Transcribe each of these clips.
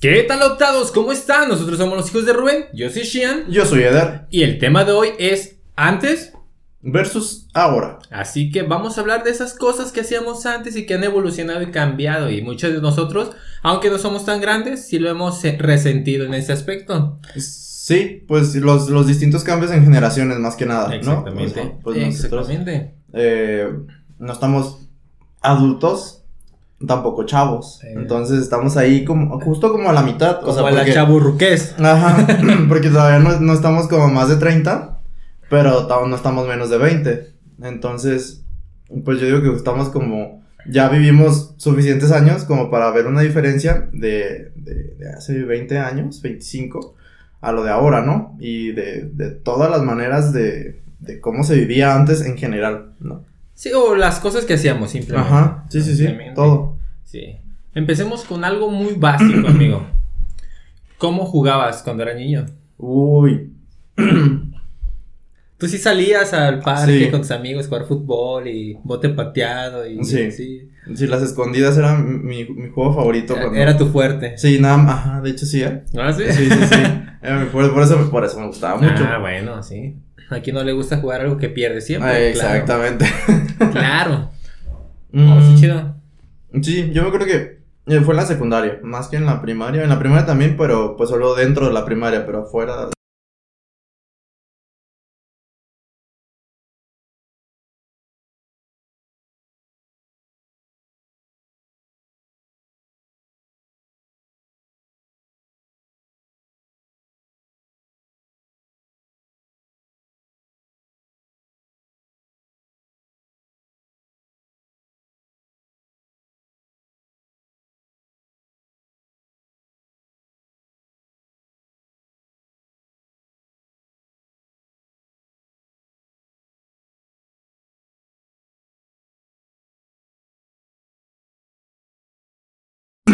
¿Qué tal optados? ¿Cómo están? Nosotros somos los hijos de Rubén, yo soy Shian Yo soy Eder. y el tema de hoy es antes, Versus ahora. así que vamos a hablar de esas cosas que hacíamos antes y que han evolucionado y cambiado y muchos de nosotros, aunque no somos tan grandes, sí lo hemos eh, resentido en ese aspecto. Sí, pues los, los distintos cambios en generaciones más que nada, ¿no? Exactamente. Pues, pues nosotros Exactamente. eh, no estamos adultos, tampoco chavos. Entonces estamos ahí como justo como a la mitad. Como o sea, a la porque, chaburruqués. Ajá, porque todavía no, no estamos como más de 30, pero no estamos menos de 20. Entonces, pues yo digo que estamos como, ya vivimos suficientes años como para ver una diferencia de, de, de hace 20 años, 25, a lo de ahora, ¿no? Y de, de todas las maneras de, de cómo se vivía antes en general, ¿no? Sí, o las cosas que hacíamos simplemente. Ajá, sí, sí, sí, todo. Sí. Empecemos con algo muy básico, amigo. ¿Cómo jugabas cuando era niño? Uy, Tú sí salías al parque Sí. con tus amigos a jugar fútbol y bote pateado y Sí. sí. sí, las escondidas eran mi, mi juego favorito. cuando- Era tu fuerte. Sí, nada, más- ajá, de hecho sí, ¿eh? ¿Ah, sí? Sí, sí, sí. Eh, por, por eso, por eso me gustaba mucho. Ah, bueno, sí. A quien no le gusta jugar algo que pierde siempre. Ah, claro. exactamente. Claro. Mm, Oh, sí, chido. sí, yo me acuerdo que eh, fue en la secundaria, más que en la primaria. En la primaria también, pero pues solo dentro de la primaria, pero afuera.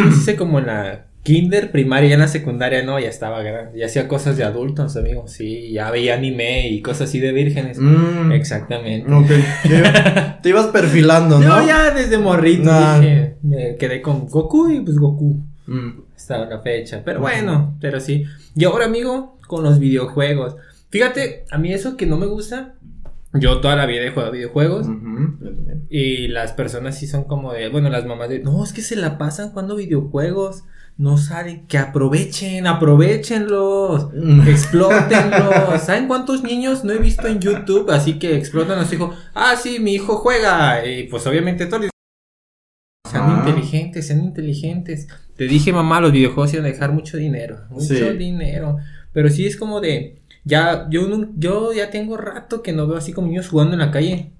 Hice como en la kinder, primaria, ya en la secundaria no, ya estaba grande. Ya hacía cosas de adultos, amigo. Sí, ya veía anime y cosas así de vírgenes. Mm, Exactamente. Te- ibas perfilando, ¿no? Yo ya desde morrito Nah. dije, me quedé con Goku y pues Goku. Mm, Hasta la fecha. Pero bueno, pero sí. Y ahora, amigo, con los videojuegos. Fíjate, a mí eso que no me gusta. Yo toda la vida he jugado videojuegos. yo también. Y las personas sí son como de. Bueno, las mamás de. No, es que se la pasan jugando videojuegos. No salen. Que aprovechen, aprovechenlos. Explótenlos. ¿Saben cuántos niños no he visto en YouTube? Así que explotan a su hijo. Ah, sí, mi hijo juega. Y pues obviamente todos les- Sean Ajá. inteligentes, sean inteligentes. Te dije, mamá, los videojuegos iban a dejar mucho dinero. Mucho Sí. dinero. Pero sí es como de. Ya, yo, yo ya tengo rato que no veo así como niños jugando en la calle.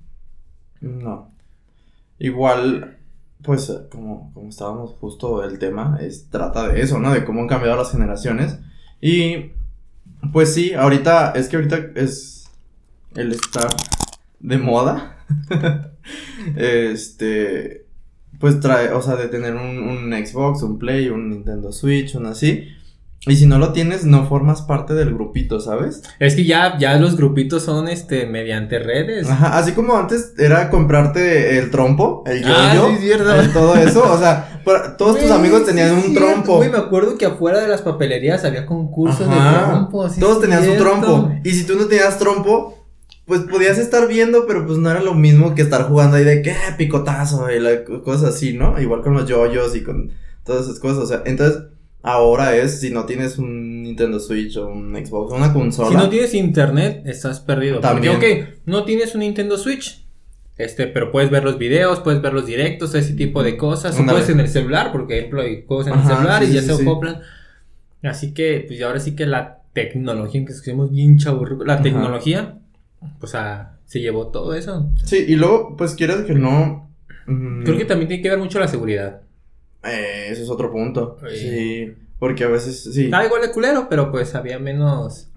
No. Igual, pues, eh, como, como estábamos justo el tema, es, trata de eso, ¿no? De cómo han cambiado las generaciones. Y, pues sí, ahorita, es que ahorita es el estar de moda. este, pues trae, o sea, de tener un, un Xbox, un Play, un Nintendo Switch, un así. Y si no lo tienes, no formas parte del grupito, ¿sabes? Es que ya, ya los grupitos son este mediante redes. Ajá, así como antes era comprarte el trompo, el yo Ah, sí, es cierto. todo eso, o sea, todos tus amigos tenían un cierto, trompo. Güey, me acuerdo que afuera de las papelerías había concursos Ajá, de trompo. sí todos tenían su trompo. Y si tú no tenías trompo, pues podías estar viendo, pero pues no era lo mismo que estar jugando ahí de que "Ah, picotazo y la, cosas así, ¿no? Igual con los yoyos y con todas esas cosas, o sea, entonces ahora es si no tienes un Nintendo Switch o un Xbox una consola. Si no tienes internet, estás perdido. También. Porque, ok, no tienes un Nintendo Switch. Este, pero puedes ver los videos, puedes ver los directos, ese tipo de cosas. O puedes en el celular, por ejemplo, hay juegos en el celular sí, y ya sí, se sí. acoplan. Así que, pues ahora sí que la tecnología, en que escuchamos bien chaburro, la Ajá. tecnología, pues ah, se llevó todo eso. Sí, y luego, pues quieres que no. mm, Creo que también tiene que ver mucho la seguridad. Eh, ese es otro punto. Sí. Sí. Porque a veces sí. Estaba igual de culero, pero pues había menos,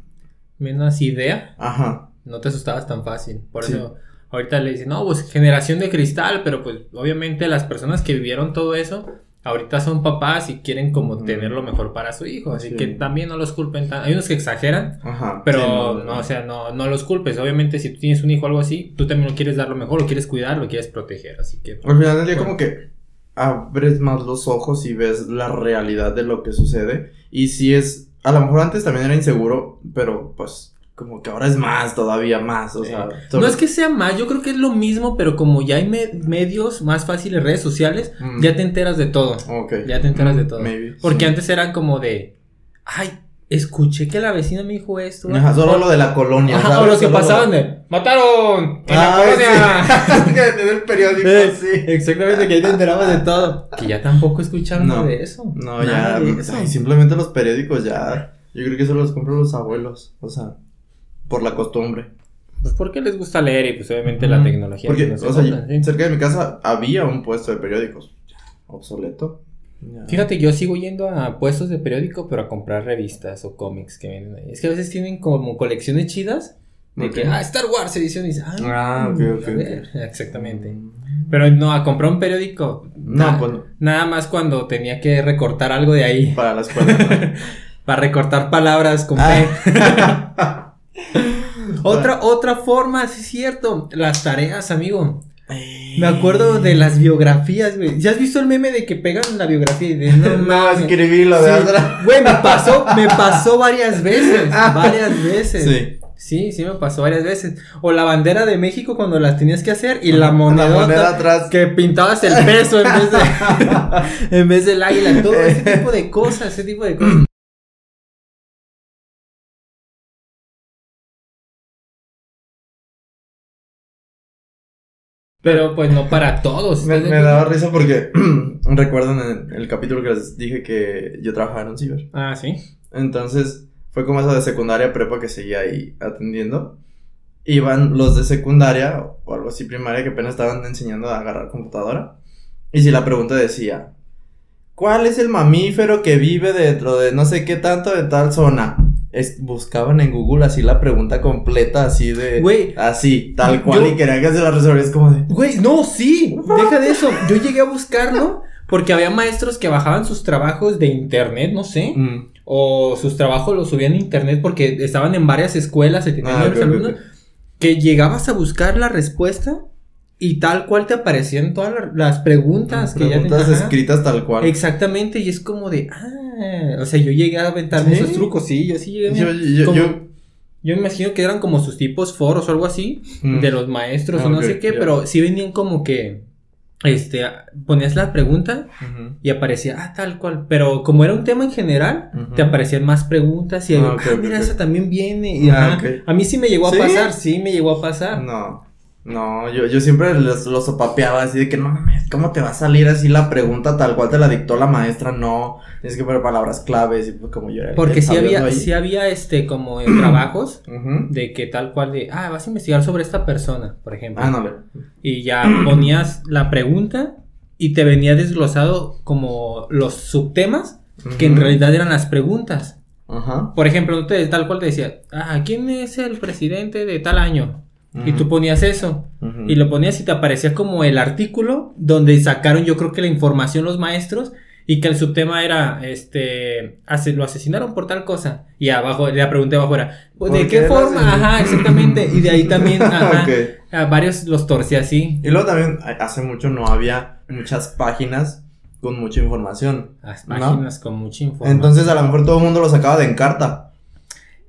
menos idea. Ajá. no te asustabas tan fácil. Por Sí. eso ahorita le dicen, no, pues generación de cristal, pero pues obviamente las personas que vivieron todo eso, ahorita son papás y quieren como tener lo mejor para su hijo. Así Sí. que también no los culpen tan. Hay unos que exageran, Ajá. pero Sí, no, o sea, no, no los culpes. Obviamente si tú tienes un hijo o algo así, tú también lo quieres dar lo mejor, lo quieres cuidar, lo quieres proteger. Así que... Al final del día, Bueno. como que abres más los ojos y ves la realidad de lo que sucede. Y si es, a lo mejor antes también era inseguro, pero pues como que ahora es más, todavía más, o sea. No es que sea más, yo creo que es lo mismo, pero como ya hay me- medios más fáciles, redes sociales, Mm. ya te enteras de todo. Ok. Ya te enteras de todo. Maybe, Porque sí. antes eran como de, ay, escuché que la vecina me dijo esto. Ajá, solo lo de la colonia. Ajá, ¿sabes? o los que pasaban de, mataron en la Ay, colonia. sí. en el periódico, Eh, sí. Exactamente, que ahí te enterabas de todo. Que ya tampoco escucharon No. de eso. No, Nada ya. eso. ay, simplemente los periódicos ya. Yo creo que eso los compran los abuelos. O sea, por la costumbre. Pues porque les gusta leer y pues obviamente la tecnología. Porque, no se o sea, compra, sí. cerca de mi casa había un puesto de periódicos. Obsoleto. Fíjate, yo sigo yendo a puestos de periódico, pero a comprar revistas o cómics que vienen ahí. Es que a veces tienen como colecciones chidas de que, ah, Star Wars edición y ah, Ah, ok, a ok, ver, ok. Exactamente. Pero no, a comprar un periódico. No, na- pues no. Nada más cuando tenía que recortar algo de ahí. Para la escuela. ¿no? Para recortar palabras con. Ah. Otra, otra forma, sí es cierto. Las tareas, amigo. Me acuerdo de las biografías, güey. ¿Ya has visto el meme de que pegan la biografía y de no No, mames? escribí lo de Sí. Güey, me pasó, me pasó varias veces. Varias veces. Sí. Sí, sí me pasó varias veces. O la bandera de México cuando las tenías que hacer y la La monedota moneda atrás. que pintabas el peso en vez de en vez del águila, todo ese tipo de cosas, ese tipo de cosas. Pero pues no para todos. Me, ¿estás de me daba risa porque recuerdan en el capítulo que les dije que yo trabajaba en un ciber. Ah, sí. Entonces fue como eso de secundaria prepa que seguía ahí atendiendo. Iban los de secundaria o algo así primaria que apenas estaban enseñando a agarrar computadora. Y si la pregunta decía, ¿cuál es el mamífero que vive dentro de no sé qué tanto de tal zona? Es, buscaban en Google así la pregunta completa, así de... Güey. Así, tal cual, Yo- y querían que se la resolvieras como de... Güey, no, sí, deja de eso. Yo llegué a buscarlo porque había maestros que bajaban sus trabajos de internet, no sé. Mm, O sus trabajos los subían a internet porque estaban en varias escuelas y tenían Ah, varios alumnos. Que llegabas a buscar la respuesta y tal cual te aparecían todas la- las preguntas que ya Preguntas escritas tal cual. Exactamente, y es como de, ah, o sea, yo llegué a aventarme ¿Sí? esos trucos, sí, yo sí llegué Yo, yo, como- yo- yo me imagino que eran como sus tipos foros o algo así, Mm. de los maestros Ah, o no ok, sé qué, ya. pero sí venían como que, este, ponías la pregunta Ujú. y aparecía, ah, tal cual, pero como era un tema en general, Ujú. te aparecían más preguntas y Ah, ah, ok, ok, mira, ok. esa también viene, y Ah, a mí sí me llegó a ¿Sí? pasar, sí me llegó a pasar. No, no, yo, yo siempre los, los sopapeaba así de que no mames, ¿cómo te va a salir así la pregunta tal cual te la dictó la maestra? No, tienes que poner palabras claves y pues como yo era. Porque sí había, ahí. sí había, este, como en trabajos, Ujú. de que tal cual de, ah, vas a investigar sobre esta persona, por ejemplo. Ah, no, Y ya ponías la pregunta y te venía desglosado como los subtemas que en realidad eran las preguntas. Ajá. Por ejemplo, te, tal cual te decía, ah, ¿quién es el presidente de tal año? Y tú ponías eso. Y lo ponías y te aparecía como el artículo donde sacaron yo creo que la información los maestros y que el subtema era, este, ase- lo asesinaron por tal cosa. Y abajo, la pregunta abajo era, pues, ¿de ¿Por qué forma? Ajá, exactamente. Y de ahí también, ajá, a varios los torcía así. Y luego también a- hace mucho no había muchas páginas con mucha información. Las ¿No? páginas con mucha información. Entonces a lo mejor todo el mundo lo sacaba de Encarta.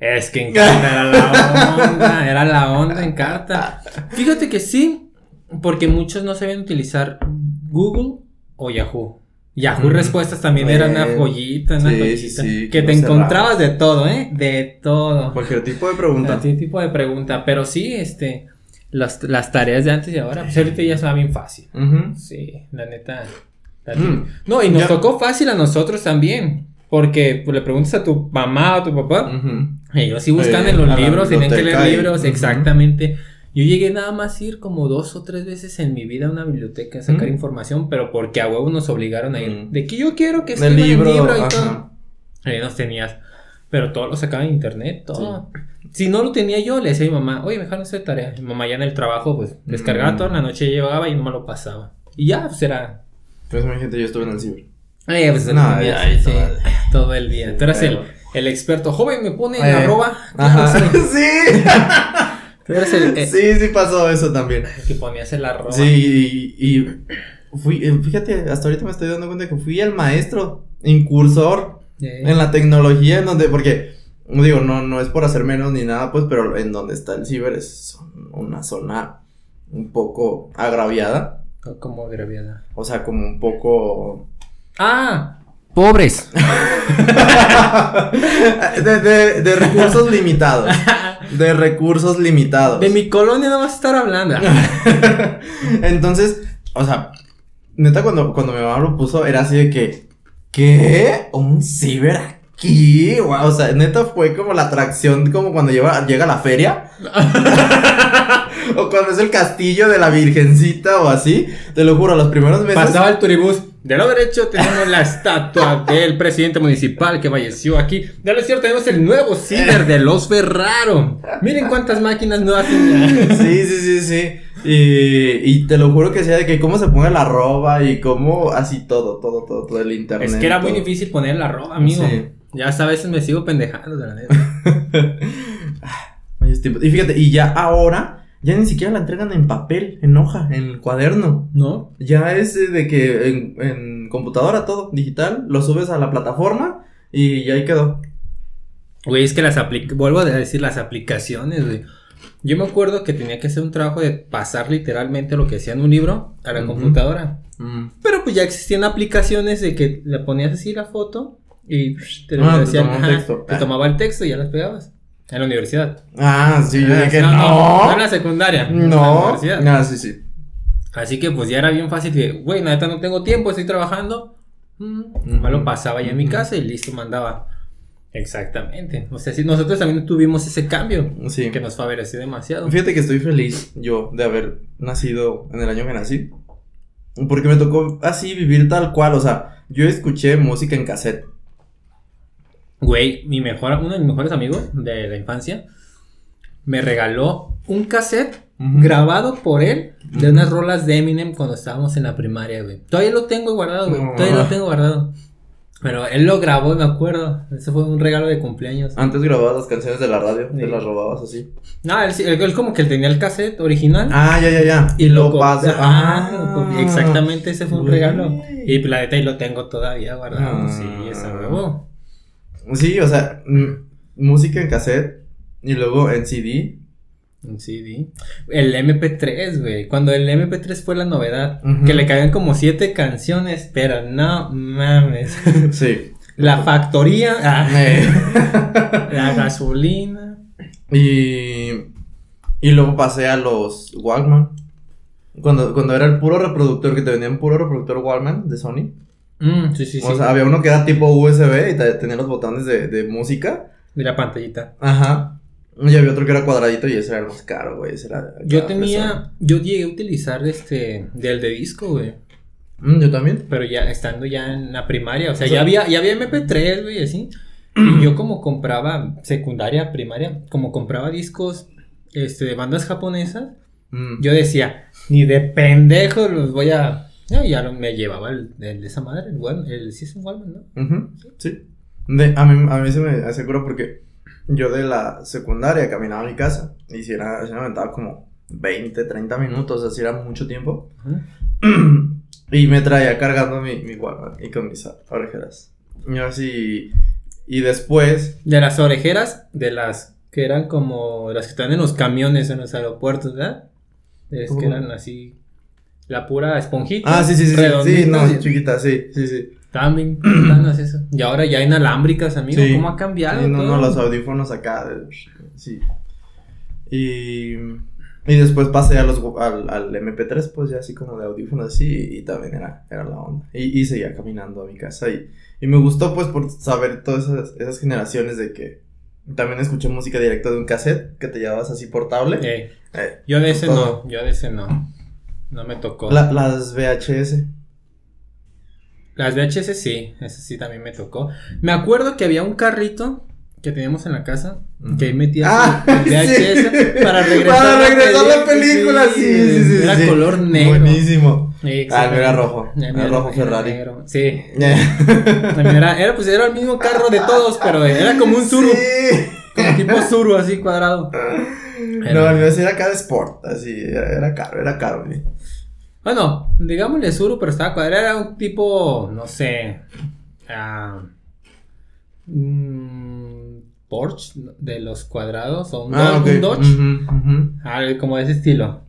Es que en carta era la onda, era la onda en carta. Fíjate que sí, porque muchos no sabían utilizar Google o Yahoo. Yahoo. Respuestas también Eh, era una joyita, una sí, joyita. sí, que te encontrabas de todo, ¿eh? De todo. Cualquier tipo de pregunta. Cualquier tipo de pregunta. Pero sí, este, las, las tareas de antes y ahora, pues ahorita ya está bien fácil. Sí, la neta. la Mm. neta. No, y nos Ya- tocó fácil a nosotros también. Porque pues, le preguntas a tu mamá o a tu papá. Ujú. Ellos sí buscan Eh, en los libros, tenían que leer libros, ujú. exactamente. Yo llegué nada más a ir como dos o tres veces en mi vida a una biblioteca a sacar Mm. información, pero porque a huevo nos obligaron a ir. Mm. De que yo quiero que escriban libro, el libro y ajá. todo. Ahí nos tenías. Pero todo lo sacaba en internet, todo. Si no lo tenía yo, le decía a mi mamá, oye, me dejaron hacer tarea. Mi mamá ya en el trabajo, pues, descargaba Mm. toda la noche, llegaba y no me lo pasaba. Y ya, pues era. Pues imagínate, yo estuve en el ciber. Pues, No, ya, sí, todo- el día. Tú eras el, Pero- el experto. Joven, me pone en Eh, arroba. Ajá. Claro, sí. Sí. Tú eras el, eh, Sí, sí pasó eso también. que ponías el arroba. Sí, y, y fui, eh, fíjate, hasta ahorita me estoy dando cuenta que fui el maestro, incursor en la tecnología, en donde, porque, digo, no, no es por hacer menos ni nada, pues, pero en donde está el ciber es una zona un poco agraviada, Como agraviada. o sea, como un poco... ¡Ah! ¡Pobres! de, de, de recursos limitados, de recursos limitados. De mi colonia no vas a estar hablando. Entonces, o sea, neta, cuando, cuando mi mamá lo puso, era así de que, ¿qué? ¿Un ciber aquí? O sea, neta fue como la atracción, como cuando lleva, llega la feria. o cuando es el castillo de la virgencita o así. Te lo juro, los primeros meses. Pasaba el turibús. De lo derecho tenemos la estatua del presidente municipal que falleció aquí. De lo izquierdo tenemos el nuevo ciber de los Ferraro. Miren cuántas máquinas nuevas tienen. Sí, sí, sí, sí. Y, y te lo juro que sea de que cómo se pone la roba y cómo así todo, todo, todo, todo el internet. Es que era muy difícil poner la ropa, amigo. Sí. Ya a veces me sigo pendejando, de la neta. Y fíjate, y ya ahora, ya ni siquiera la entregan en papel, en hoja, en cuaderno. ¿No? Ya es eh, de que en, en computadora todo, digital, lo subes a la plataforma y ya ahí quedó. Güey, es que las aplicaciones, vuelvo a decir, las aplicaciones, güey. Yo me acuerdo que tenía que hacer un trabajo de pasar literalmente lo que decía en un libro a la computadora. Mm. Pero pues ya existían aplicaciones de que le ponías así la foto y psh, te, Ah, te decían, tomaba ajá, texto. te Ah. tomaba el texto y ya las pegabas. En la universidad. Ah, sí, yo Ah, dije, no, no. no, no en la secundaria. en la No. universidad. Ah, sí, sí. Así que pues ya era bien fácil que, güey, neta no tengo tiempo, estoy trabajando. Mm, lo pasaba ya en mi casa y listo, mandaba. Exactamente. O sea, sí, nosotros también tuvimos ese cambio Sí. que nos favoreció demasiado. Fíjate que estoy feliz yo de haber nacido en el año que nací. Porque me tocó así vivir tal cual. O sea, yo escuché música en cassette. Güey, mi mejor, uno de mis mejores amigos de la infancia me regaló un cassette grabado por él de unas rolas de Eminem cuando estábamos en la primaria, güey. Todavía lo tengo guardado, güey. No. Todavía lo tengo guardado. Pero él lo grabó, me acuerdo. Ese fue un regalo de cumpleaños. Antes grababas las canciones de la radio, te las robabas así. No, él, él- él como que él tenía el cassette original. Ah, ya, ya, ya. Y lo pasa. Ah, lo copié. exactamente, ese fue un Güey. regalo. Y pues, la neta, y lo tengo todavía guardado. Ah. Sí, esa huevo. Sí, o sea, mm, música en cassette y luego en CD. Un CD. El MP3, güey. Cuando el MP3 fue la novedad. Que le caían como siete canciones. Pero no mames. Sí. La factoría. ah, Eh, la gasolina. y, y luego pasé a los Walkman. Cuando, cuando era el puro reproductor, que te vendían puro reproductor Walkman de Sony. Mm, sí, sí, sí. O sea, había uno que era tipo USB y te- tenía los botones de, de música. Y la pantallita. Ajá. Y había otro que era cuadradito y ese era el más caro, güey. Ese era Yo tenía. Yo llegué a utilizar este. Del de disco, güey. Mm, yo también. Pero ya estando ya en la primaria, o sea, O sea- ya había, ya había MP3, güey, así. Y yo como compraba secundaria, primaria, como compraba discos este, de bandas japonesas, Mm. yo decía, ni de pendejo los voy a... No, ya lo- me llevaba el, el de esa madre, el, Wal- el sí es un Walkman, ¿no? Ujú, Sí. De, a, mí, a mí se me asegura porque yo de la secundaria caminaba a mi casa y si era, si me aventaba como 20, 30 minutos, así era mucho tiempo. Ajá. y me traía cargando mi, mi Walkman y con mis orejeras. Y así. Y después. De las orejeras, de las que eran como las que están en los camiones, en los aeropuertos, ¿verdad? Es que ¿Cómo? eran así, la pura esponjita. Ah, sí, sí, sí. Sí, sí no, chiquita, sí, sí, sí. Bien bacanas eso. Y ahora ya inalámbricas, amigo. Sí. ¿Cómo ha cambiado? Y no, todo? no, los audífonos acá. sí. Y. Y después pasé a los, al, al MP3, pues ya así como de audífonos así, y también era, era la onda. Y, y seguía caminando a mi casa y, y me gustó pues por saber todas esas, esas generaciones de que también escuché música directa de un cassette que te llevabas así portable. Eh, Eh, yo de ese todo. no, yo de ese no. No me tocó. la- las VHS. Las VHS sí, ese sí también me tocó. Me acuerdo que había un carrito que teníamos en la casa que ahí metías Ah, el VHS sí. para regresar, Para regresar la película, sí, sí, sí. Era sí. color negro. Buenísimo. Ah, no era rojo. Mío Era rojo Ferrari. Sí. También era, era, pues era el mismo carro de todos, pero era como un Zuru. Sí. Como tipo Zuru, así cuadrado. No, el mío era de sport, así, era, era caro, era caro, güey. Bueno, digámosle Suru, pero estaba cuadrado. Era un tipo, no sé. mm, Porsche de los cuadrados o un, Ah, Dodge- un. Ah, como de ese estilo.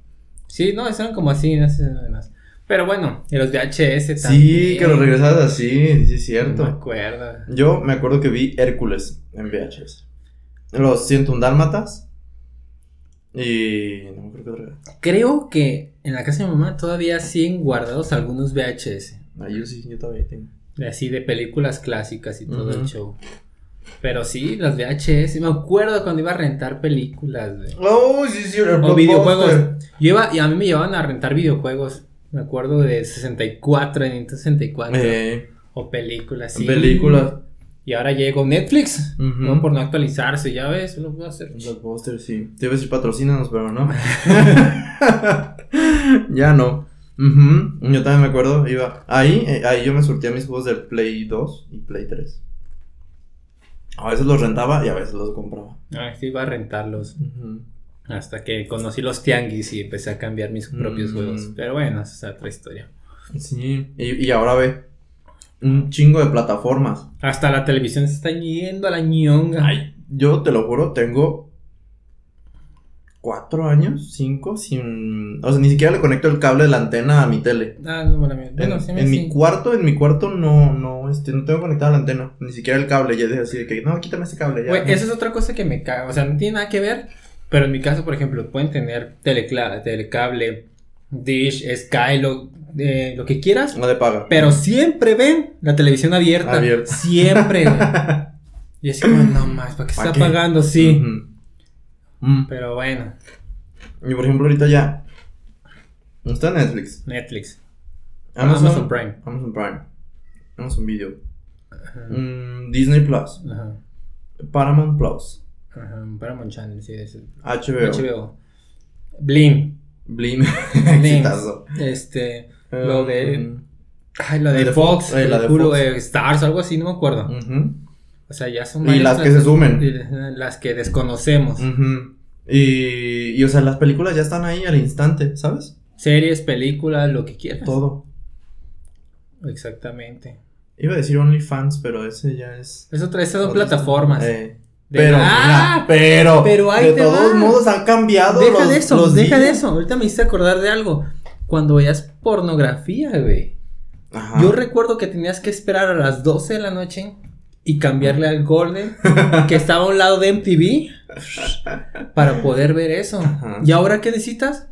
Sí, no, eran como así. no sé, además. Pero bueno, y los VHS también. Sí, que lo regresas así, sí, es No me cierto. acuerdo. Yo me acuerdo que vi Hércules en VHS. Los 101 dálmatas. Y. No otra era. Creo que en la casa de mi mamá todavía siguen guardados algunos VHS. Ah, yo sí, yo todavía tengo. Así de películas clásicas y todo el show. Pero sí, los VHS. Me acuerdo cuando iba a rentar películas, güey. Oh, sí, sí, O videojuegos. Yo iba, y a mí me llevaban a rentar videojuegos. Me acuerdo de 64, de Nintendo 64. Eh, O películas, sí. películas. Y ahora llegó Netflix. No por no actualizarse, ya ves, lo puedo hacer. Blockbuster, sí. Te iba a decir patrocínanos, pero no. ya no. Yo también me acuerdo, iba. Ahí, eh, ahí yo me surtía mis juegos del Play 2 y Play 3. A veces los rentaba y a veces los compraba. Ah, sí, iba a rentarlos. Hasta que conocí los tianguis y empecé a cambiar mis propios Mm. juegos. Pero bueno, esa es otra historia. Sí, y, y ahora ve. Un chingo de plataformas. Hasta la televisión se está yendo a la ñonga. Ay, yo te lo juro, tengo cuatro años, cinco, sin... O sea, ni siquiera le conecto el cable de la antena a mi tele. Ah, no, bueno, bueno, en sí me en sí. mi cuarto, en mi cuarto no, no, este, no tengo conectada la antena, ni siquiera el cable, ya dije así de que, no, quítame ese cable, ya. No. esa es otra cosa que me caga. O sea, no tiene nada que ver. Pero en mi caso, por ejemplo, pueden tener telecable, Dish, Sky, lo, eh, lo que quieras. No de paga. Pero siempre ven la televisión abierta. Abierta. Siempre. Y así como, no más, ¿para qué se ¿Pa' está qué? pagando? Sí. Mm. Pero bueno, Y por ejemplo, ahorita ya. Está Netflix. Netflix. Amazon, Amazon Prime. Amazon Prime. Amazon Video. Mm, Disney Plus. Ajá. Paramount Plus. Paramount Channel, sí, es HBO. HBO. Blim. Blim. Blim. Exitazo. Este. Lo de- Ay, la de, de Fox. Fox, eh, la de Hulu, Fox. eh, Stars, algo así, no me acuerdo. O sea, ya son Y las que se sumen. y Las que desconocemos. Y, y, o sea, las películas ya están ahí al instante, ¿sabes? Series, películas, lo que quieras. Todo. Exactamente. Iba a decir OnlyFans, pero ese ya es. Es otra, esas otra- plataformas. Eh, De- pero, ¡Ah! mira, pero, pero ahí de todos va. modos han cambiado Deja los, de eso, los deja de eso. Ahorita me hiciste acordar de algo. Cuando veías pornografía, güey. Ajá. Yo recuerdo que tenías que esperar a las 12 de la noche y cambiarle al Golden, que estaba a un lado de MTV, para poder ver eso. Ajá. ¿Y ahora qué necesitas?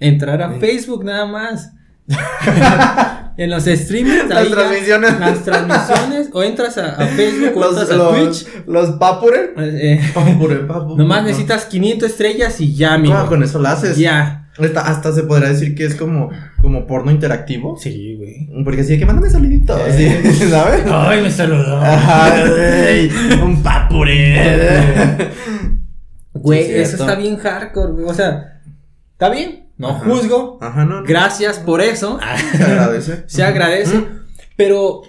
Entrar a Sí. Facebook nada más. en los streamings, Las ahí ya, transmisiones. las transmisiones, o entras a, a Facebook o los, entras a Twitch. los papure. eh, eh, Papure, papure. nomás necesitas 500 estrellas y ya. Ah, con eso lo haces. Ya. Hasta, hasta se podría decir que es como, como porno interactivo. Sí, güey. Porque así de que mándame saluditos. Eh. ¿sí? ¿Sabes? Ay, me saludó. Ajá, ey, un papure. Güey, Sí, eso está bien hardcore, güey. O sea, está bien, no Ajá. juzgo. Ajá, no. no. Gracias por eso. Se agradece. Se agradece. Pero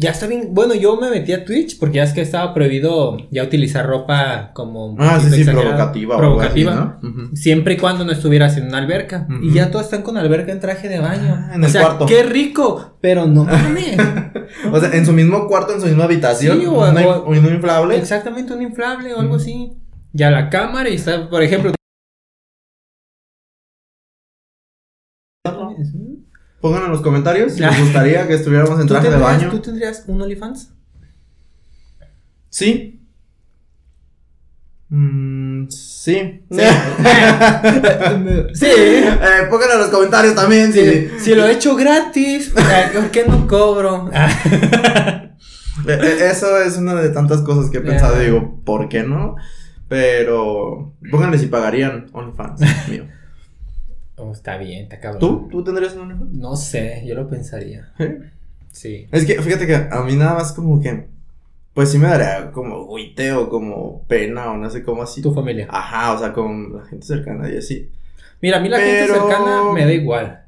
ya está bien. Bueno, yo me metí a Twitch porque ya es que estaba prohibido ya utilizar ropa como. un Ah, sí, sí, provocativa. o algo así, Provocativa. ¿no? Siempre y cuando no estuvieras en una alberca. Y ya todos están con alberca en traje de baño. Ah, en o el sea, cuarto. qué rico. Pero no mames. O sea, en su mismo cuarto, en su misma habitación. Sí, o- o- un inflable. Exactamente un inflable o algo así. Ya la cámara y está, por ejemplo. Pongan en los comentarios si les gustaría que estuviéramos en ¿Tú traje de baño. ¿Tú tendrías un OnlyFans? Sí. Mm, sí. Sí. sí. Eh, pongan en los comentarios también si. Si, si lo he hecho gratis, ¿por qué no cobro? Eh, eh, Eso es una de tantas cosas que he pensado. Ya. y Digo, ¿por qué no? Pero pónganle si pagarían OnlyFans mío. Oh, está bien, está cabrón. ¿Tú? ¿Tú tendrías un OnlyFans? No sé, yo lo pensaría. ¿Eh? Sí. Es que fíjate que a mí nada más como que. Pues sí me daría como o como pena o no sé cómo así. Tu familia. Ajá, o sea, con la gente cercana y así. Mira, a mí la gente cercana me da igual.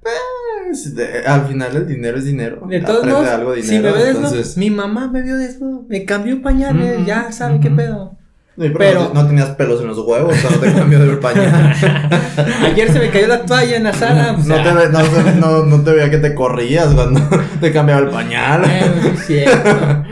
Pues, de- al final el dinero es dinero. De todos modos, algo si me ve desnudo, entonces. mi mamá me vio desnudo, me cambió pañales, ya sabe qué pedo. Sí, pero, Pero- no, no tenías pelos en los huevos cuando te cambió de pañal. Ayer se me cayó la toalla en la sala. No te, no, no, no veía que te corrías cuando te cambiaba el pañal. Sí es cierto.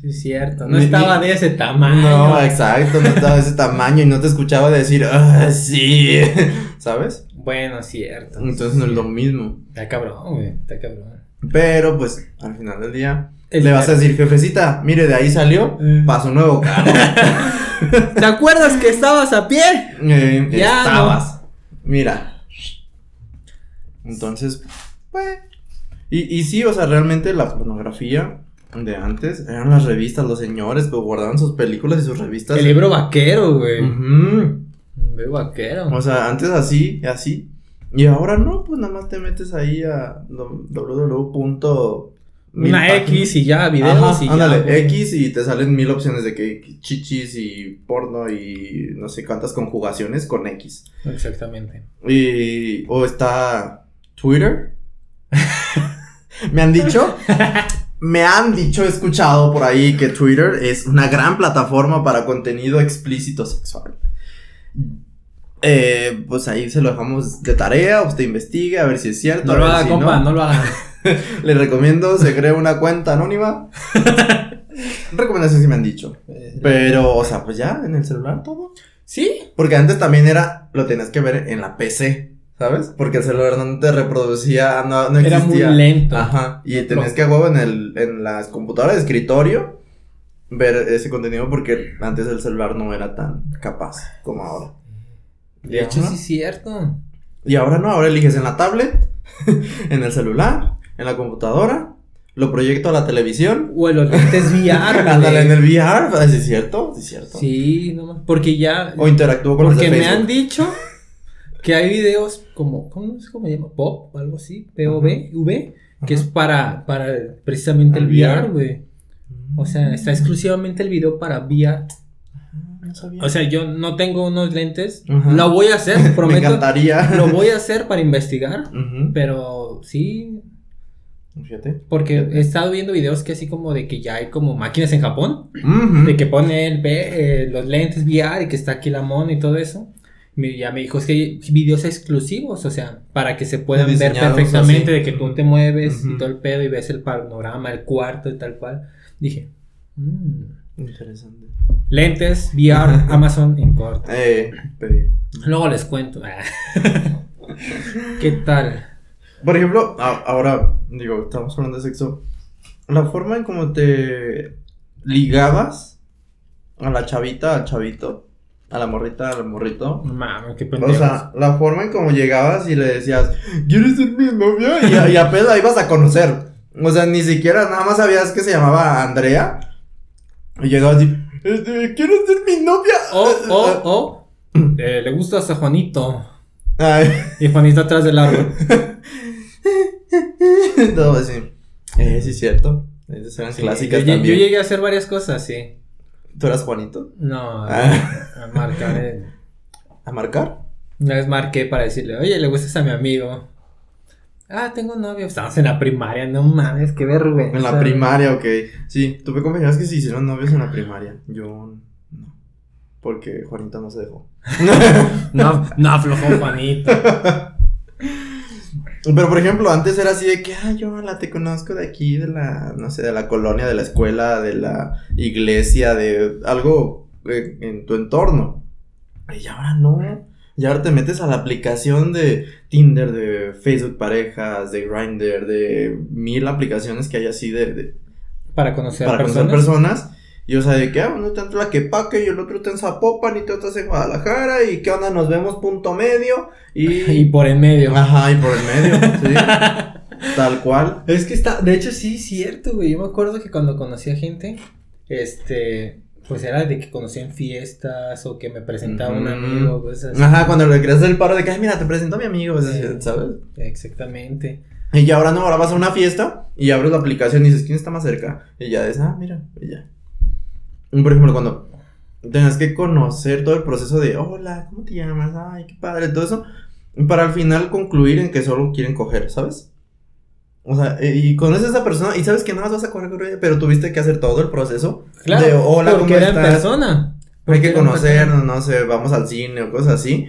Sí es cierto. No Ni- estaba de ese tamaño. No, exacto, no estaba de ese tamaño y no te escuchaba decir, ah, sí, ¿sabes? Bueno, cierto. Entonces no es lo mismo. Está cabrón, güey. Está cabrón. Pero pues al final del día Le vas a decir, jefecita, mire, de ahí salió, Mm. pasó un nuevo carro. ¿Te acuerdas que estabas a pie? Eh, Ya, estabas. Mira. Entonces, pues. Y, y sí, o sea, realmente la pornografía de antes eran las revistas, los señores, pues guardaban sus películas y sus revistas. El libro vaquero, güey. Un libro vaquero. O sea, antes así, así. Y ahora no, pues nada más te metes ahí a www. Una X y ya, videos Ajá, y ya. ándale, güey. X y te salen mil opciones de que chichis y porno y no sé cuántas conjugaciones con X. Exactamente. Y. O está Twitter. me han dicho. Me han dicho, he escuchado por ahí que Twitter es una gran plataforma para contenido explícito sexual. Eh, pues ahí se lo dejamos de tarea, usted investigue a ver si es cierto. No lo haga, si compa, no lo haga. Le recomiendo, se cree una cuenta anónima. Recomendaciones sí me han dicho. Pero, o sea, pues ya en el celular todo. Sí, Porque antes también era, lo tenías que ver en la PC, ¿sabes? Porque el celular no te reproducía, no, no era existía. muy lento. Ajá. Y tenías No. que huevo en el, en las computadoras de escritorio ver ese contenido porque antes el celular no era tan capaz como ahora. De hecho, sí es cierto. Y ahora no, ahora eliges en la tablet, en el celular, en la computadora, lo proyecto a la televisión. O en los lentes VR. Ándale en el VR, ah, ¿sí es cierto? ¿Sí es cierto? Sí, no más. Porque ya. O interactúo con los de Porque me Facebook. han dicho que hay videos como. ¿Cómo se cómo se llama? Pop o algo así. POV, V. Que es para, para precisamente el El VR, VR. güey. O sea, está exclusivamente el video para VR. No sabía. O sea, yo no tengo unos lentes. Lo voy a hacer, me prometo. encantaría. Lo voy a hacer para investigar. Ujú. Pero sí, Fíjate. porque he estado viendo videos que así como de que ya hay como máquinas en Japón. Ujú. De que pone el eh, los lentes VR y que está aquí la mona y todo eso. Me- ya me dijo, es que hay videos exclusivos, o sea, para que se puedan ver perfectamente así. de que tú te mueves y Ujú. todo el pedo y ves el panorama, el cuarto y tal cual. Dije, mm, Interesante. lentes, VR, Amazon en corto. Eh, pedí. Luego les cuento. ¿Qué tal? Por ejemplo, ahora, digo, estamos hablando de sexo. La forma en cómo te ligabas a la chavita, al chavito, a la morrita, al morrito. Mames, qué O pendejos. sea, la forma en cómo llegabas y le decías, ¿quieres ser mi novia? Y a, y apenas la ibas a conocer. O sea, ni siquiera nada más sabías que se llamaba Andrea. Y llegabas y, este, ¿quieres ser mi novia? O, o, o, eh, le gustas a Juanito. Ay, Y Juanito atrás del árbol. todo así. Eh, sí, es cierto. Esas eran Sí, clásicas yo, yo también. llegué a hacer varias cosas, sí. ¿Tú eras Juanito? No, Ah. a marcar. eh. ¿A marcar? Una vez marqué para decirle, oye, le gustas a mi amigo. Ah, tengo un novio. Estamos en la primaria, no mames, qué vergüenza. En la primaria, ok. Sí, tuve compañeros que se hicieron novios en la primaria. Yo no. Porque Juanito no se dejó. No, no aflojó Juanito. Pero por ejemplo, antes era así de que, ah, yo la te conozco de aquí, de la, no sé, de la colonia, de la escuela, de la iglesia, de algo eh, en tu entorno. Y ahora no. Y ahora te metes a la aplicación de Tinder, de Facebook Parejas, de Grindr, de mil aplicaciones que hay así de, de- Para conocer para personas. conocer personas. Y o sea, de que, ah, uno está en Tlaquepaque y el otro está en Zapopan y tú estás en Guadalajara y qué onda, nos vemos punto medio y... Y por en medio. Ajá, y por el medio, sí. Tal cual. Es que está, de hecho sí es cierto, güey. Yo me acuerdo que cuando conocía gente, este, pues era de que conocía en fiestas o que me presentaba un Ujú. amigo, cosas así. Ajá, cuando le creas el paro de que, ay, mira, te presento a mi amigo, pues. ¿sabes? Exactamente. Y ya ahora no, ahora vas a una fiesta y abres la aplicación y dices, ¿quién está más cerca? Y ya dices, ah, mira, y ya. Por ejemplo, cuando tengas que conocer todo el proceso de, hola, ¿cómo te llamas? Ay, qué padre, todo eso, para al final concluir en que solo quieren coger, ¿sabes? O sea, eh, y conoces a esa persona y sabes que nada más vas a coger con ella, pero tuviste que hacer todo el proceso Claro, de, hola, porque ¿cómo era estás? persona. hay que conocernos, no sé, vamos al cine o cosas así.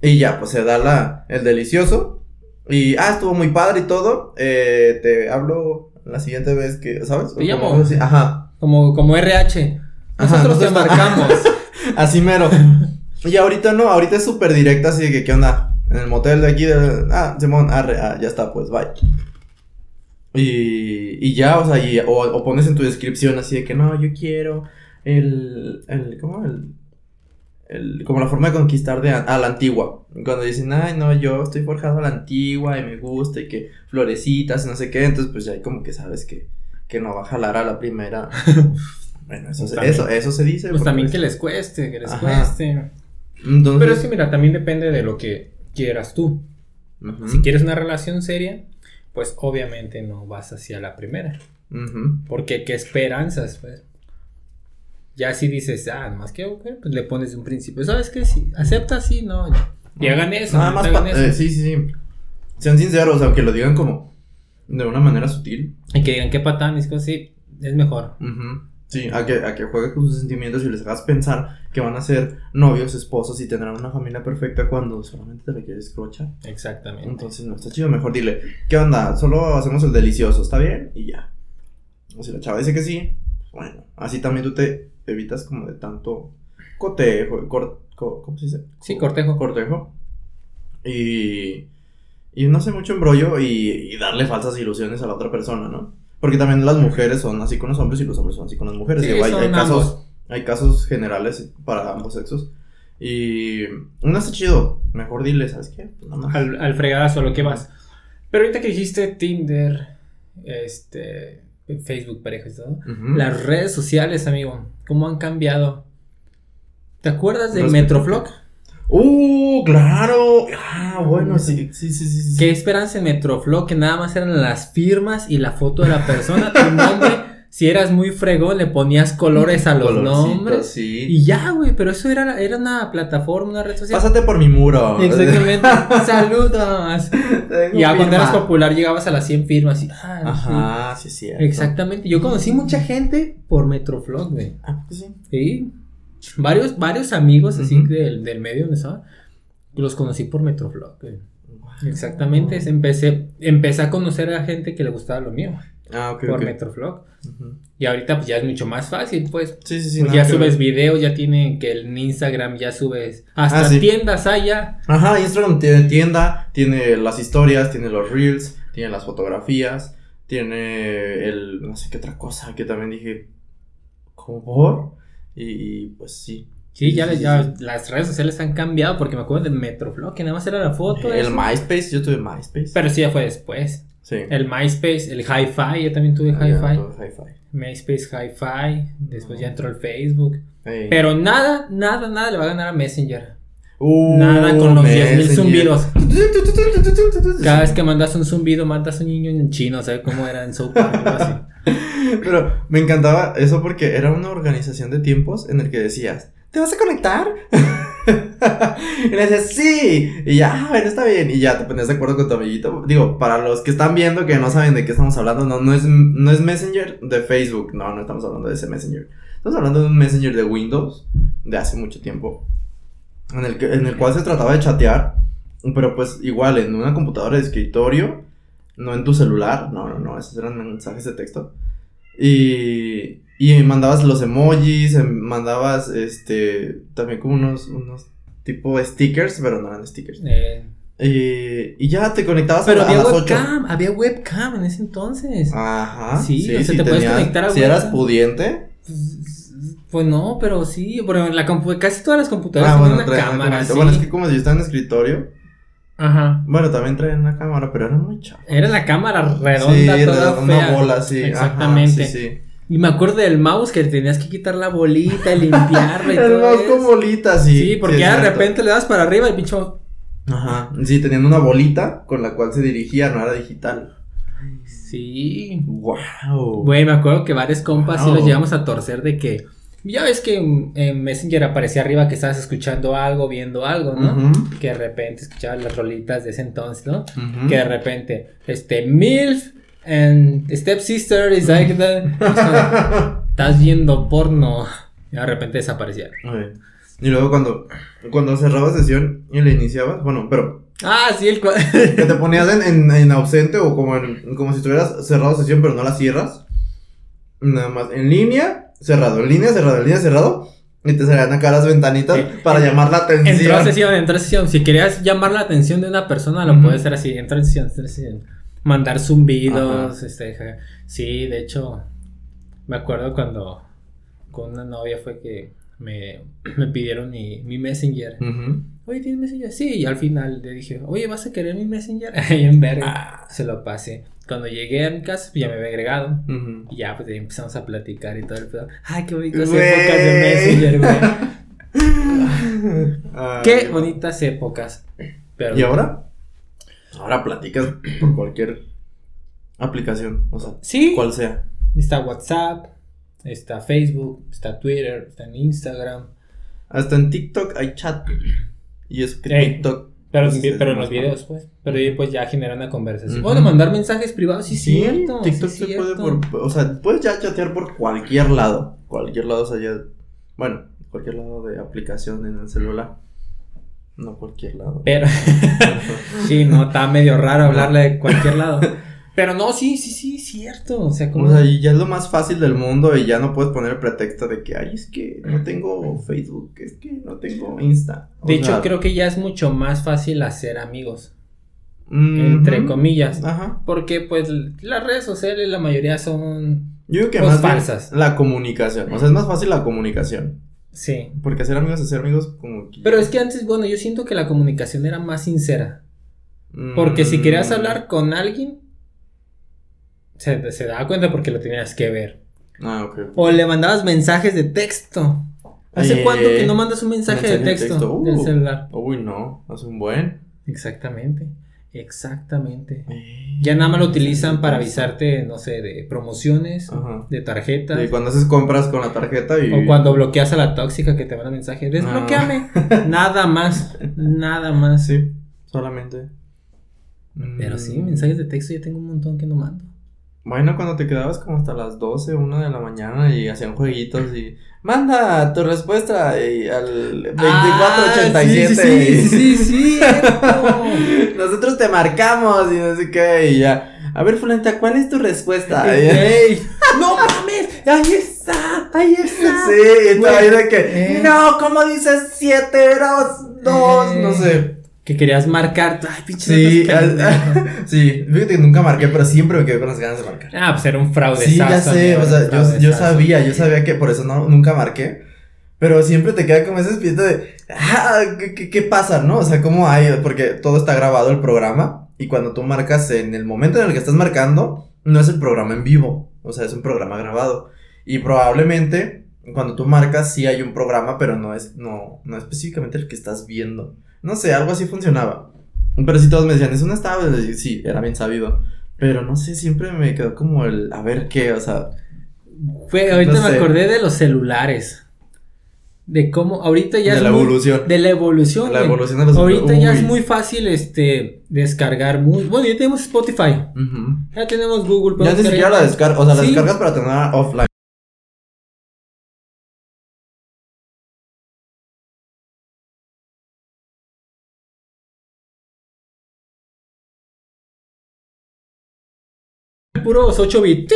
Y ya, pues se da la, el delicioso. Y, ah, estuvo muy padre y todo. Eh, te hablo la siguiente vez que, ¿sabes? Te llamo. como así. Ajá. Como, como RH. Nosotros te marcamos. Así mero. Y ahorita no, ahorita es súper directa, así de que, ¿qué onda? En el motel de aquí, de- ah, Simón, arre, ah, ya está, pues, bye. Y, y ya, o sea, y- o, o pones en tu descripción así de que, no, yo quiero el, el, ¿cómo? El, el, como la forma de conquistar de a, a la antigua. Cuando dicen, ay, no, yo estoy forjado a la antigua y me gusta y que florecitas y no sé qué, entonces pues ya hay como que sabes que, que no va a jalar a la primera. bueno, eso, se, También. eso, eso se dice. Pues también pues, que les cueste, que les Ajá. cueste. Entonces, Pero es que mira, también depende de lo que quieras tú. ujú, Si quieres una relación seria, pues obviamente no vas hacia la primera. ujú. Porque qué esperanzas, pues. Ya si dices, ah, más que ok, pues le pones de un principio. ¿Sabes qué? Si acepta, sí, no. Y hagan eso. Nada más, hagan eso. eh, sí, sí, sí. Sean sinceros, aunque lo digan como de una manera sutil. Y que digan qué patán, y cosas así, es mejor. Ujú. Sí, a que, a que juegues con sus sentimientos y les hagas pensar que van a ser novios, esposos y tendrán una familia perfecta cuando solamente te la quieres crochar. Exactamente. Entonces no está chido, mejor dile, ¿qué onda? Solo hacemos el delicioso, ¿está bien? Y ya. O si la chava dice que sí, bueno, así también tú te evitas como de tanto cotejo, cor- co- ¿cómo se dice? Sí, cortejo. cortejo. Y, y no sé, mucho embrollo y, y darle falsas ilusiones a la otra persona, ¿no? Porque también las mujeres son así con los hombres y los hombres son así con las mujeres. Sí, Digo, hay, casos, ambos. hay casos generales para ambos sexos. Y no está chido. Mejor dile, ¿sabes qué? Pues más. Al, al fregadazo, lo que vas. Pero ahorita que dijiste Tinder, este, Facebook, parejas y todo. Las redes sociales, amigo, ¿cómo han cambiado? ¿Te acuerdas de Respecto- Metroflog? ¡Uh! ¡Claro! Ah, bueno, sí, sí, sí, sí. sí. ¿Qué esperanza en Metroflog? Que nada más eran las firmas y la foto de la persona, tu nombre. Si eras muy fregón, le ponías colores a los nombres. Sí. Y ya, güey, pero eso era, era una plataforma, una red social. Pásate por mi muro. Exactamente. Saludos. Tengo Ya cuando eras popular llegabas a las 100 firmas y. ah, Ajá, sí, sí. Exactamente. Yo conocí mucha gente por Metroflog, güey. Ah, sí. Sí. Varios, varios amigos así del, del medio donde estaba. Los conocí por Metroflog, güey. Exactamente. es- Empecé, empecé a conocer a gente que le gustaba lo mío. Ah, ok, por ok. Metroflog. Y ahorita pues ya es mucho más fácil, pues. Sí, sí, sí. Pues ya subes ver. videos, ya tienen que en Instagram ya subes. Hasta Ah, tiendas hay ya. Ajá, Instagram tiene tienda, tiene las historias, tiene los reels, tiene las fotografías, tiene el. no sé qué otra cosa que también dije. ¿Cómo por? Y, y, pues sí. Sí, ya, las redes sociales han cambiado porque me acuerdo de Metroflog, que nada más era la foto. El eso. MySpace, yo tuve MySpace. Pero sí, ya fue después. sí. El MySpace, el Hi-Fi, yo también tuve Ah, Hi-Fi. tuve Hi-Fi. MySpace Hi-Fi, después ya entró el Facebook. Pero nada, nada, nada le va a ganar a Messenger. Uh, nada con los 10.000 Messenger. zumbidos. Cada vez que mandas un zumbido, mandas un niño en chino, ¿sabes cómo era en South así. Pero me encantaba eso porque era una organización de tiempos en el que decías, ¿te vas a conectar? y le decías, sí. Y ya, ah, bueno, está bien. Y ya te ponías de acuerdo con tu amiguito. Digo, para los que están viendo que no saben de qué estamos hablando, no, no es, no es Messenger de Facebook. No, no estamos hablando de ese Messenger. Estamos hablando de un Messenger de Windows de hace mucho tiempo. En el, que, en el cual se trataba de chatear. Pero pues igual en una computadora de escritorio. No en tu celular. No, no, no. Esos eran mensajes de texto. Y, y mandabas los emojis, em, mandabas este también como unos, unos tipo stickers, pero no eran stickers. Eh, Y, y ya te conectabas pero a, a había las 8. webcam, había webcam en ese entonces. Ajá. Sí, o sea, te puedes conectar a Si eras webcam. pudiente. Pues, pues no, pero sí, pero en la casi todas las computadoras Ah, tienen bueno, una cámara, sí. bueno, es que como si yo estaba en escritorio. Ajá. Bueno, también traían una cámara, pero era muy chavo. Era la cámara Sí, redonda, toda redonda, una bola, sí. ajá, Exactamente. sí, sí. Y me acuerdo del mouse que tenías que quitar la bolita y limpiarla y El todo mouse eso. con bolitas, sí. Sí, porque ya de cierto. repente le das para arriba y pinche mouse- Ajá. Sí, tenían una bolita con la cual se dirigía, no era digital. Sí. Wow. Güey, me acuerdo que varios compas sí los llevamos a torcer de que. Ya ves que en, en Messenger aparecía arriba que estabas escuchando algo, viendo algo, ¿no? Que de repente escuchabas las rolitas de ese entonces, ¿no? Que de repente, este, MILF and Stepsister is like the. Estás viendo porno Y de repente desaparecía. Y luego cuando, cuando cerrabas sesión y le iniciabas, bueno, pero Ah, sí, el que te ponías en, en, en ausente o como, como si estuvieras cerrado sesión pero no la cierras. Nada más en línea, cerrado, en línea, cerrado, en línea, cerrado. Y te salían acá las ventanitas Sí. para llamar la atención. Entró a sesión, entró a sesión. Si querías llamar la atención de una persona, lo Ujú. puedes hacer así. Entró en sesión, entró en sesión. Mandar zumbidos, este, sí, de hecho, me acuerdo cuando con una novia fue que me, me pidieron mi, mi messenger. Ujú. Oye, ¿tienes messenger? Sí, y al final le dije, oye, ¿vas a querer mi messenger? Ahí en verga. Ah. Se lo pasé. Cuando llegué a mi casa, pues ya me había agregado. Y ya, pues ahí empezamos a platicar y todo el pedo. Ay, qué bonitas épocas de Messenger, güey. Qué bonitas épocas. Pero ¿Y ahora? Ahora platicas por cualquier aplicación, o sea, Sí. cual sea. Está WhatsApp, está Facebook, está Twitter, está en Instagram. Hasta en TikTok hay chat. Y es que Ey. TikTok. Pero, pues, es pero en los videos, pues. Pero ahí pues ya genera una conversación. Ujú. O de mandar mensajes privados, sí, Sí, cierto. TikTok sí, se cierto. puede por, o sea, puedes ya chatear por cualquier lado, cualquier lado, o sea, ya, bueno, cualquier lado de aplicación en el celular, no cualquier lado. Pero, sí, no, está medio raro hablarle de cualquier lado. Pero no, sí, sí, sí, cierto. O sea, como. O sea, y ya es lo más fácil del mundo y ya no puedes poner el pretexto de que, ay, es que no tengo Facebook, es que no tengo Insta. O de hecho, creo que ya es mucho más fácil hacer amigos. Entre comillas. Ajá. Porque, pues, las redes sociales, la mayoría son. Yo digo que Pues más falsas. la comunicación, o sea, es más fácil la comunicación. Sí. Porque hacer amigos, hacer amigos como que... Pero es que antes, bueno, yo siento que la comunicación era más sincera. Porque si querías Mm, hablar con alguien, se, se daba cuenta porque lo tenías que ver. Ah, ok. O le mandabas mensajes de texto. ¿Hace Eh, cuánto que no mandas un mensaje de mensaje de texto, texto, uh. del celular? Uy, no, hace un buen. Exactamente. Exactamente. Eh, Ya nada más lo utilizan para avisarte, no sé, de promociones, Ajá. de tarjetas. Y cuando haces compras con la tarjeta y... O cuando bloqueas a la tóxica que te manda mensaje, desbloqueame. Nada más, nada más. Sí, solamente. Pero sí, Mm. mensajes de texto yo tengo un montón que no mando. Bueno, cuando te quedabas como hasta las 12, 1 de la mañana y hacían jueguitos y... Manda tu respuesta y al 2487. Ah, sí, sí, sí, sí, cierto. Nosotros te marcamos y no sé qué y ya. A ver, Fulenta, ¿cuál es tu respuesta? Ey, no mames, ahí está, ahí está. Sí, y de que, Eh. no, ¿cómo dices siete, dos? Eh. No sé. Que querías marcar, ay, pinche. Sí, sí, fíjate que nunca marqué, pero siempre me quedé con las ganas de marcar. Ah, pues era un fraude. Sí, ya sé, o sea, yo, yo sabía, yo sabía que por eso no, nunca marqué. Pero siempre te queda como ese espíritu de, ah, ¿qué, qué, qué pasa, no? O sea, ¿cómo hay? Porque todo está grabado el programa. Y cuando tú marcas en el momento en el que estás marcando, no es el programa en vivo. O sea, es un programa grabado. Y probablemente, cuando tú marcas, sí hay un programa, pero no es, no, no específicamente el que estás viendo. No sé, algo así funcionaba. Pero si todos me decían, es una estable, sí, era bien sabido. Pero no sé, siempre me quedó como el, a ver qué, o sea, Fue, ahorita No me sé. acordé de los celulares. De cómo, ahorita ya de es la muy- evolución. De la evolución. La evolución de los Ahorita ya es muy fácil, este, descargar muy, bueno, ya tenemos Spotify, ya tenemos Google. Ya ni siquiera la descargas, o sea, la Sí. descargas para tenerla offline. Puros 8 bits.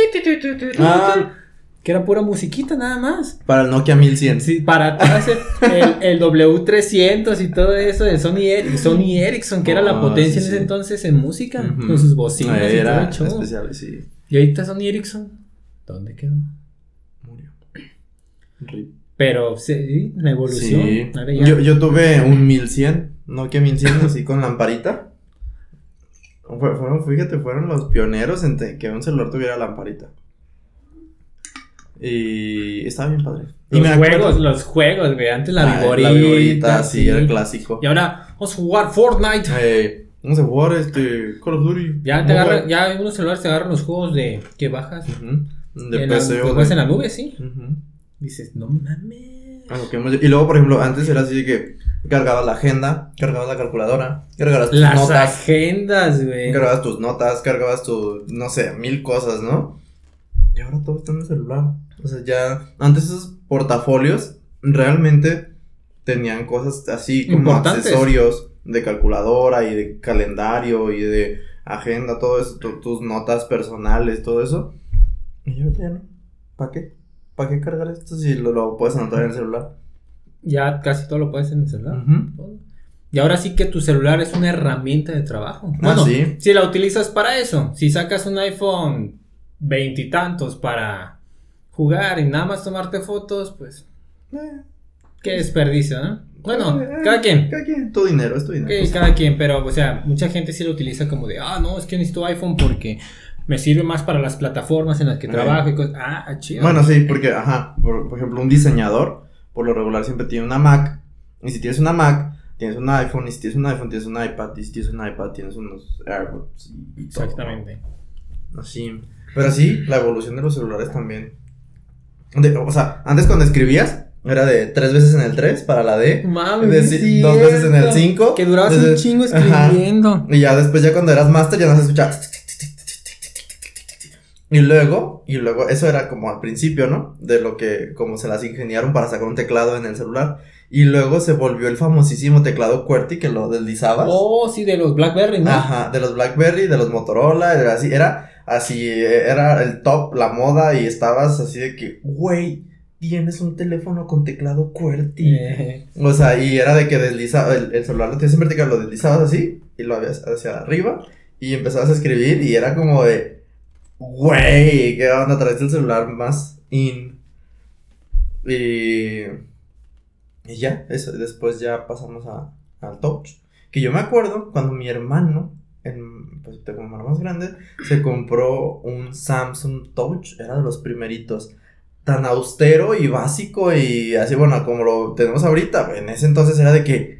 Ah. Que era pura musiquita nada más. Para el Nokia 1100. Sí, para el, el, el W300 y todo eso de Sony, Sony Ericsson, que era la Ah, potencia sí, en ese sí. entonces en música, con sus bocinas y todo Era show. especial, sí. Y ahorita Sony Ericsson, ¿dónde quedó? Murió. Rip. Pero sí, la evolución. Sí. Yo, yo tuve un 1100, Nokia 1100 así con lamparita. Fue- Fueron, fíjate, fueron los pioneros en que un celular tuviera lamparita. Y estaba bien padre. Y los me acuerdo- juegos, los juegos, güey. Antes la Ah, viborita. La viborita, sí, era el clásico. Y ahora vamos a jugar Fortnite. Eh, vamos a jugar este Call of Duty. Ya te agarran, ya en unos celulares te agarran los juegos de que bajas. De en la, PC de- en la nube, sí. Dices, no mames. A lo que hemos- Y luego, por ejemplo, antes era así de que cargabas la agenda, cargabas la calculadora, cargabas tus Las notas, agendas, güey. cargabas tus notas, cargabas tu, no sé, mil cosas, ¿no? Y ahora todo está en el celular. O sea, ya, antes esos portafolios realmente tenían cosas así como accesorios de calculadora y de calendario y de agenda, todo eso, tu- tus notas personales, todo eso. Y yo ya no. ¿Para qué? ¿Para qué cargar esto si lo, lo puedes anotar en el celular? Ya casi todo lo puedes en el celular. Y ahora sí que tu celular es una herramienta de trabajo. Ah, Bueno, sí. si la utilizas para eso, si sacas un iPhone veintitantos para jugar y nada más tomarte fotos, pues Eh, qué desperdicio, ¿no? Bueno, eh, cada quien. Cada quien, tu dinero, es tu dinero. Ok, cada quien, pero, o sea, mucha gente sí lo utiliza como de, ah, no, es que necesito iPhone porque me sirve más para las plataformas en las que Eh. trabajo y cosas. Ah, chido. Bueno, sí, porque, ajá, por, por ejemplo, un diseñador, por lo regular siempre tiene una Mac, y si tienes una Mac, tienes un iPhone, y si tienes un iPhone, tienes un iPad, y si tienes un iPad, tienes unos AirPods, y, y todo, Exactamente. Así. Pero sí, la evolución de los celulares también. De- o sea, antes cuando escribías, era de tres veces en el 3 para la D, Mames, de dos veces en el cierto. 5. Que durabas un chingo escribiendo. Y ya después, ya cuando eras master, ya no se escuchaba. Y luego, y luego, eso era como al principio, ¿no? De lo que, como se las ingeniaron para sacar un teclado en el celular. Y luego se volvió el famosísimo teclado QWERTY que lo deslizabas. Oh, sí, de los Blackberry, ¿no? Ajá, de los Blackberry, de los Motorola, era así, era así, era el top, la moda, y estabas así de que, güey, tienes un teléfono con teclado QWERTY. Eh, O sea, y era de que deslizaba, el, el celular lo tienes en vertical, lo deslizabas así, y lo habías hacia arriba, y empezabas a escribir, y era como de, güey, ¿qué onda? Traes el celular más in. Y. Y ya, eso, después ya pasamos a, al touch. Que yo me acuerdo cuando mi hermano, en, pues tengo un hermano más grande, se compró un Samsung Touch, era de los primeritos tan austero y básico y así, bueno, como lo tenemos ahorita, en ese entonces era de que,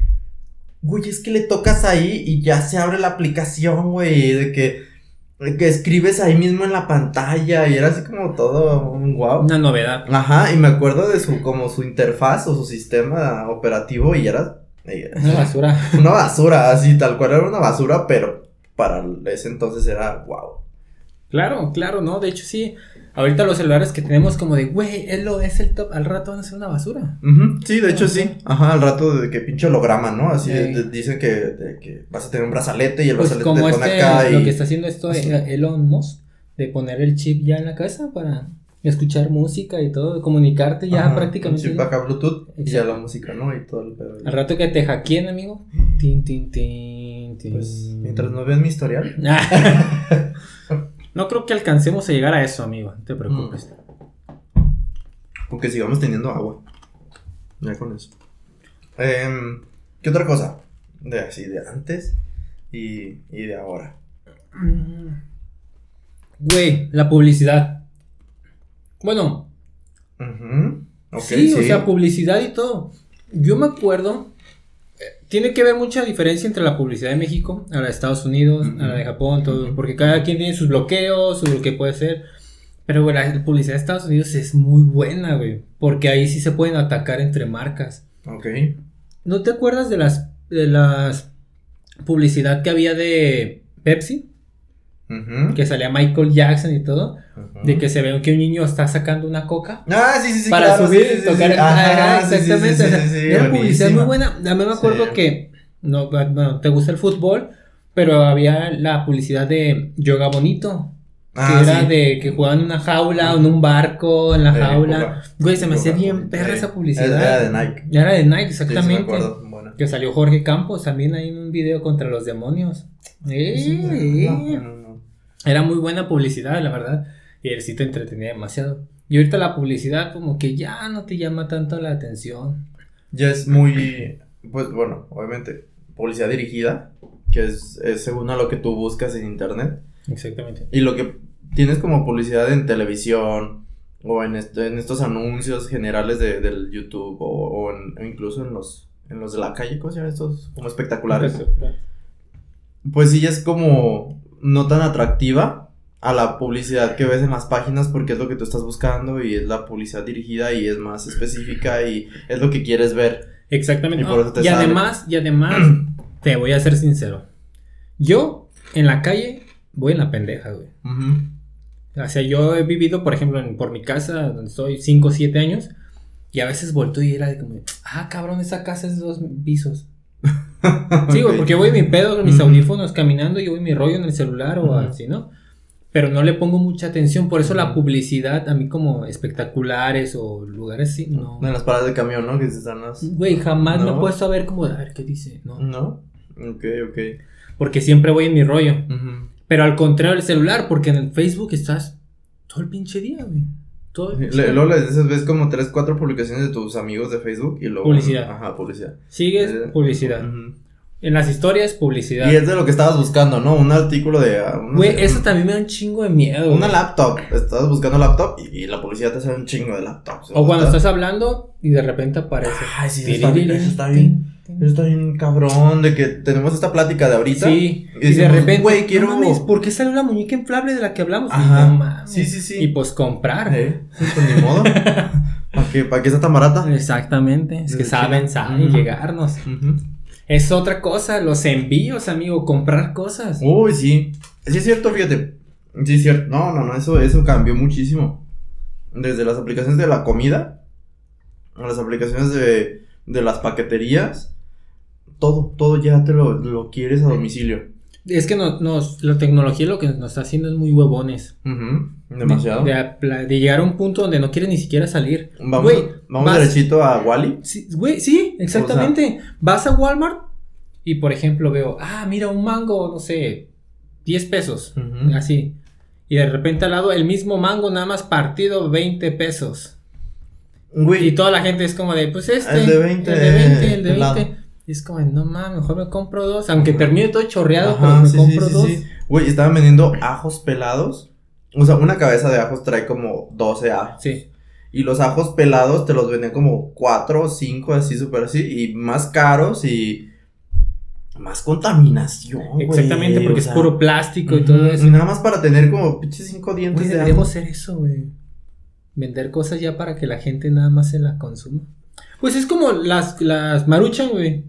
güey, es que le tocas ahí y ya se abre la aplicación, güey, de que, que escribes ahí mismo en la pantalla y era así como todo un wow. una novedad. Ajá, y me acuerdo de su, como su interfaz o su sistema operativo y era eh, Una basura. una basura, así, tal cual era una basura, pero para ese entonces era wow. Claro, claro, ¿no? De hecho, sí. Ahorita los celulares que tenemos como de, güey, lo, es el top, al rato van a ser una basura. Ujú, Sí, de hecho sí. Ajá, al rato de que pinche holograma, ¿no? Así de- dicen que, de que vas a tener un brazalete y el Pues brazalete te pone este, acá y. lo que está haciendo esto Así. eh, Elon Musk, de poner el chip ya en la casa para escuchar música y todo, comunicarte ya Ajá, prácticamente. un chip acá Bluetooth y ya la música, ¿no? Y todo el pedo. Al rato que te hackeen, amigo. Tin, tin, tin, tin. Pues mientras no vean mi historial. no creo que alcancemos a llegar a eso, amigo. No te preocupes. Aunque sigamos teniendo agua. Ya con eso. Em, ¿Qué otra cosa? De así, de antes y, y de ahora. Mm. Güey, la publicidad. Bueno, sí, o sea, publicidad y todo. Yo me acuerdo. Tiene que ver mucha diferencia entre la publicidad de México, a la de Estados Unidos, a la de Japón, todo, porque cada quien tiene sus bloqueos, su bloqueo puede ser. Pero güey, la publicidad de Estados Unidos es muy buena, güey, porque ahí sí se pueden atacar entre marcas. Ok. ¿No te acuerdas de las de las publicidad que había de Pepsi? Que salía Michael Jackson y todo. De que se ve que un niño está sacando una coca. Ah, sí, sí, sí. para claro, subir y tocar Ajá, exactamente. era publicidad muy buena. A mí me acuerdo que no, bueno, te gusta el fútbol, pero había la publicidad de Yoga Bonito. Que Ah, era sí. de que jugaban en una jaula, en un barco, en la Eh, jaula. Güey, se me hacía bien perra Eh, esa publicidad. Era de Nike. Era de Nike, Sí, sí, exactamente. Bueno. Que salió Jorge Campos también ahí en un video contra los demonios. Eh, Sí, eh. no, no, no. Era muy buena publicidad, la verdad. Y el sitio entretenía demasiado. Y ahorita la publicidad como que ya no te llama tanto la atención. Ya es muy, pues bueno, obviamente, publicidad dirigida, que es, es según a lo que tú buscas en internet. Exactamente. Y lo que tienes como publicidad en televisión o en, este- en estos anuncios generales de, del YouTube o, o en- o incluso en los, en los de la calle, ¿cómo se llaman estos? Como espectaculares. Pues sí, es como no tan atractiva a la publicidad que ves en las páginas porque es lo que tú estás buscando y es la publicidad dirigida y es más específica y es lo que quieres ver. Exactamente. Y por eso te y sale. además, y además, te voy a ser sincero. Yo, en la calle, voy en la pendeja, güey. O sea, yo he vivido, por ejemplo, en- por mi casa, donde estoy 5 o 7 años. Y a veces volteo y era como, ah, cabrón, esa casa es de dos pisos. sí, güey, porque voy mi pedo con mis audífonos caminando y voy mi rollo en el celular o así, ¿no? Pero no le pongo mucha atención, por eso la publicidad a mí como espectaculares o lugares así, no. En las paradas de camión, ¿no? Que se están las... Güey, jamás me he No. puesto a ver como, a ver qué dice, ¿no? ¿No? Ok, ok. Porque siempre voy en mi rollo. Ujú. Pero al contrario del celular, porque en el Facebook estás todo el pinche día, güey. Todo Sí. Luego les dices, ves como tres, cuatro publicaciones de tus amigos de Facebook y luego... Publicidad. Ajá, publicidad. Sigues Eh, publicidad. Ujú. En las historias, publicidad. Y es de lo que estabas buscando, ¿no? Un artículo de... ah, no Güey, eso también me da un chingo de miedo. Una laptop. Estabas buscando laptop y, y la publicidad te sale un chingo de laptops. O cuando estás hablando y de repente aparece. Ay, sí, eso está bien, eso está bien. Eso está bien cabrón de que tenemos esta plática de ahorita. Sí, Y y, de repente, güey, quiero- no mames, ¿por qué sale una muñeca inflable de la que hablamos? Ajá. No mames. Sí, sí, sí. Y pues comprar. ¿Eh? Pues ni modo. ¿Para qué, ¿Para qué está tan barata? Exactamente, es que saben, saben Ujú. llegarnos. Ujú. Es otra cosa, los envíos, amigo, comprar cosas. Uy, sí. Sí es cierto, fíjate. Sí es cierto. No, no, no, eso, eso cambió muchísimo. Desde las aplicaciones de la comida, a las aplicaciones de, de las paqueterías, todo, todo ya te lo, lo quieres a domicilio. Es que no- nos, la tecnología lo que nos está haciendo es muy huevones. Demasiado. De, de apla- de llegar a un punto donde no quieres ni siquiera salir. Vamos, Güey, vamos vas- derechito a Wally. Sí, güey, sí, exactamente. Vas a Walmart y, por ejemplo, veo, ah, mira, un mango, no sé, 10 pesos. Así. Y de repente al lado el mismo mango nada más partido 20 pesos. Y Güey, toda la gente es como de, pues este. El de 20, El de 20, el de helado. 20. Y es como, no mames, mejor me compro dos. Aunque termine todo chorreado, Ajá, pero me sí, compro sí, sí, dos. sí. Güey, estaban vendiendo ajos pelados. O sea, una cabeza de ajos trae como 12 ajos. Sí. Y los ajos pelados te los vendían como 4 o 5, así, súper así. Y más caros y más contaminación. Exactamente, porque o es puro plástico y todo eso. Y nada más para tener como pinches 5 dientes Güey, de deberíamos hacer eso, güey. Vender cosas ya para que la gente nada más se la consuma. Pues es como las, las maruchan, güey.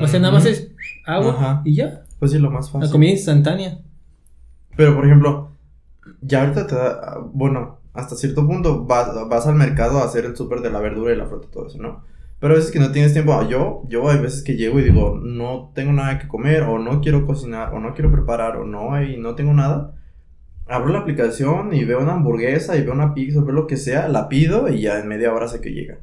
O sea, nada más es agua Ajá. y ya. Pues sí, lo más La fácil. comida instantánea. Pero, por ejemplo, ya ahorita te da, bueno, hasta cierto punto vas, vas al mercado a hacer el súper de la verdura y la fruta y todo eso, ¿no? Pero a veces que no tienes tiempo, ah, yo, yo hay veces que llego y digo, no tengo nada que comer, o no quiero cocinar, o no quiero preparar, o no hay, no tengo nada. Abro la aplicación y veo una hamburguesa y veo una pizza, veo lo que sea, la pido y ya en media hora sé que llega.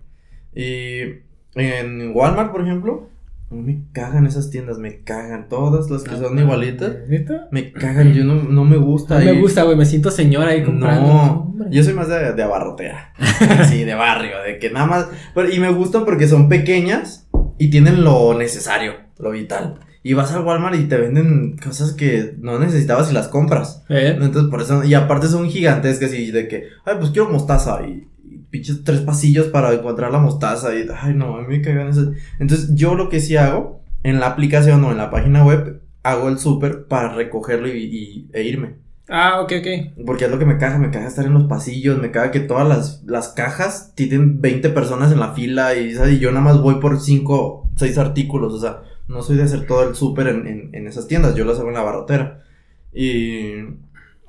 Y en Walmart, por ejemplo, me cagan esas tiendas, me cagan todas las que son igualitas. ¿Neta? Me cagan, yo no, no me gusta. No me gusta, güey. Me siento señora ahí comprando. No, hombre. yo soy más de, de abarrotera. sí, de barrio, de que nada más. Pero, y me gustan porque son pequeñas y tienen lo necesario, lo vital. Y vas al Walmart y te venden cosas que no necesitabas y las compras. ¿Eh? Entonces, por eso. Y aparte son gigantescas y de que, ay, pues quiero mostaza. Y pinches tres pasillos para encontrar la mostaza. Y, ay, no, a mí me cagan esas. Entonces, yo lo que sí hago en la aplicación o en la página web, hago el súper para recogerlo y, y- e irme. Ah, ok, ok. Porque es lo que me caga, me caga estar en los pasillos, me caga que todas las, las cajas tienen 20 personas en la fila y, ¿sabes? y yo nada más voy por 5, 6 artículos, o sea, no soy de hacer todo el súper en, en, en esas tiendas, yo lo hago en la barrotera. Y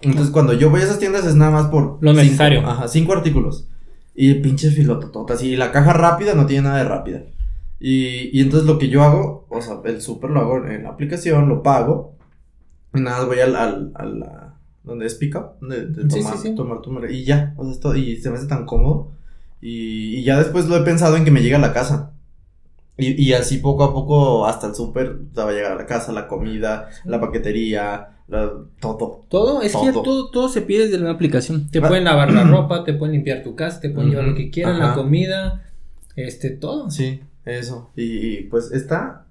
entonces cuando yo voy a esas tiendas es nada más por... Lo cinco- necesario. ajá, 5 artículos. Y pinches filotototas, y la caja rápida no tiene nada de rápida. Y, y entonces lo que yo hago, o sea, el súper lo hago en la aplicación, lo pago, y nada, voy al, al, a la- donde es pick up, de, de Sí, tomar, sí, sí. tomar tu y ya, o sea, esto, y se me hace tan cómodo, y, y ya después lo he pensado en que me llegue a la casa. Y, y así poco a poco hasta el súper va a llegar a la casa, la comida, la paquetería, la- todo. Todo, es que Todo. todo, se pide desde una aplicación. Te Ah. pueden lavar la ropa, te pueden limpiar tu casa, te pueden llevar lo que quieran, la comida, este, todo. Sí, eso. Y, y, pues está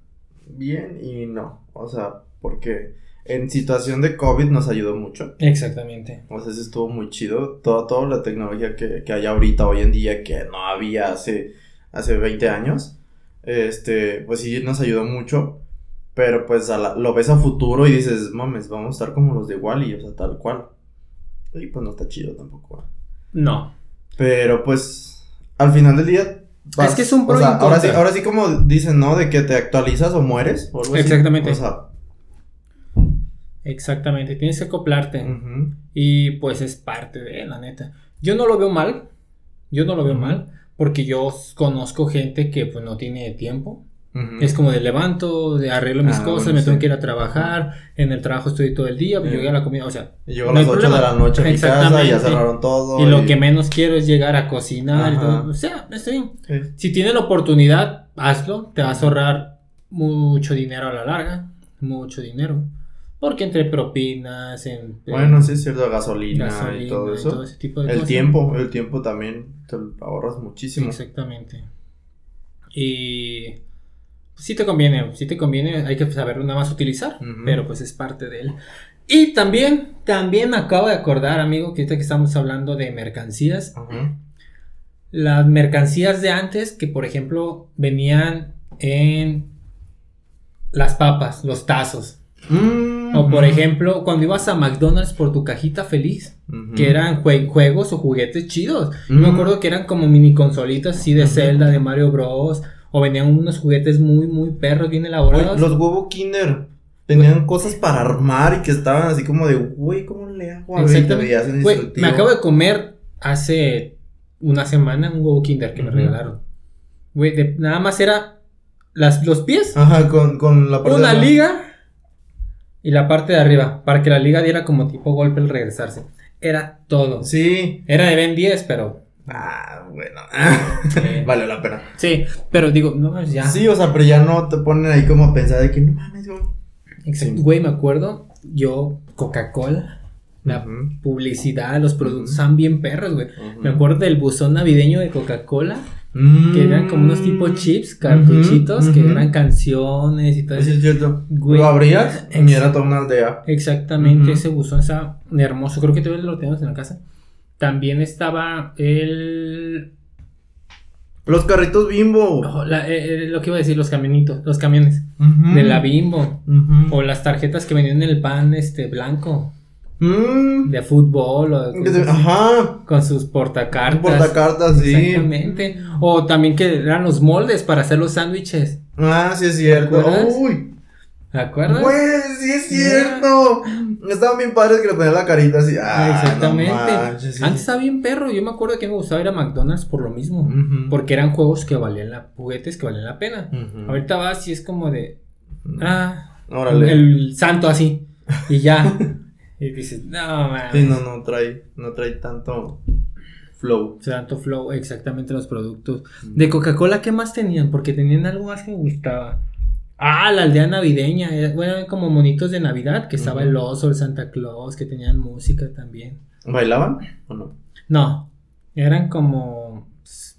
bien y no, o sea, porque en situación de COVID nos ayudó mucho. Exactamente. O sea, eso estuvo muy chido. Toda, toda la tecnología que, que hay ahorita, hoy en día, que no había hace, hace 20 años, este, pues sí nos ayudó mucho. Pero pues a la- lo ves a futuro y dices, mames, vamos a estar como los de Wally, o sea, tal cual. Y pues no está chido tampoco. No. Pero pues, al final del día. Es que es un pro o sea, ahora sí, ahora sí como dicen, ¿no? De que te actualizas o mueres. o algo así. Exactamente. O sea, Exactamente. Tienes que acoplarte. Y pues es parte de, la neta. Yo no lo veo mal. Yo no lo veo mal. Porque yo conozco gente que pues no tiene tiempo. Es como de levanto, de arreglo mis Ah, cosas, bueno, me tengo que ir a trabajar, en el trabajo estoy todo el día, pues Eh. llegué a la comida, o sea, Y llegó a no las 8 de problema. la noche a mi casa, ya cerraron todo. y lo que menos quiero es llegar a cocinar, y Ajá. todo. o sea, está bien. Sí. Si tienes la oportunidad, hazlo, te vas a ahorrar mucho dinero a la larga, mucho dinero, porque entre propinas, en Bueno, sí es cierto, gasolina, gasolina y todo eso. ese tipo de el cosas. tiempo, el tiempo también te ahorras muchísimo. Exactamente. Y sí te conviene, sí te conviene, hay que saberlo nada más utilizar, pero pues es parte de él. Y también, también me acabo de acordar, amigo, que ahorita que estamos hablando de mercancías, las mercancías de antes que por ejemplo venían en las papas, los tazos. Mm, O por ejemplo, cuando ibas a McDonald's por tu cajita feliz, que eran jue- juegos o juguetes chidos. Yo Me acuerdo que eran como mini consolitas así de. Zelda, de Mario Bros. O venían unos juguetes muy, muy perros, bien elaborados. los huevo Kinder tenían cosas para armar y que estaban así como de, güey, ¿cómo le hago? A Exactamente. Güey, me acabo de comer hace una semana un huevo Kinder que me regalaron. Güey, nada más era las, los pies, Ajá, con, con la parte una de la- liga y la parte de arriba. Para que la liga diera como tipo golpe al regresarse. Era todo. Sí. Era de Ben 10, pero. Ah, bueno. Sí. vale la pena. Sí, pero digo, no, ya. Sí, o sea, pero ya no te ponen ahí como a pensar de que no mames, güey. Exacto. Sí. Güey, me acuerdo, yo, Coca-Cola, la publicidad, los productos Ujú. estaban bien perros, güey. Me acuerdo del buzón navideño de Coca-Cola, Mm. que eran como unos tipo chips, cartuchitos, que eran canciones y todo Eso es cierto. Güey. Lo abrías y era toda una aldea. Exactamente, ese buzón estaba hermoso. Creo que todavía lo tenemos en la casa. También estaba el. Los carritos bimbo. la- eh, eh, lo que iba a decir, los camionitos, los camiones de la Bimbo. O las tarjetas que venían en el pan este blanco Mm. de fútbol o cosas así. Ajá. con sus portacartas. Portacartas, sí. Exactamente. O también que eran los moldes para hacer los sándwiches. Ah, sí es cierto. ¿Te? Uy. ¿Te acuerdas? Güey, sí es cierto. Estaban bien padres que le ponían la carita así. Ah, Exactamente. no manches, sí. Antes estaba bien perro. Yo me acuerdo que me gustaba ir a McDonald's por lo mismo. Porque eran juegos que valían la, juguetes que valían la pena. Ahorita vas y es como de. Ah, Órale. el santo así. Y ya. y dices, no, man. Sí, no, no trae, no trae tanto flow. Santo Flow, exactamente los productos. De Coca-Cola, ¿qué más tenían? Porque tenían algo más que me gustaba. Ah, la aldea navideña. era- Bueno, eran como monitos de Navidad, que estaba el oso, el Santa Claus, que tenían música también. ¿Bailaban o no? No, eran como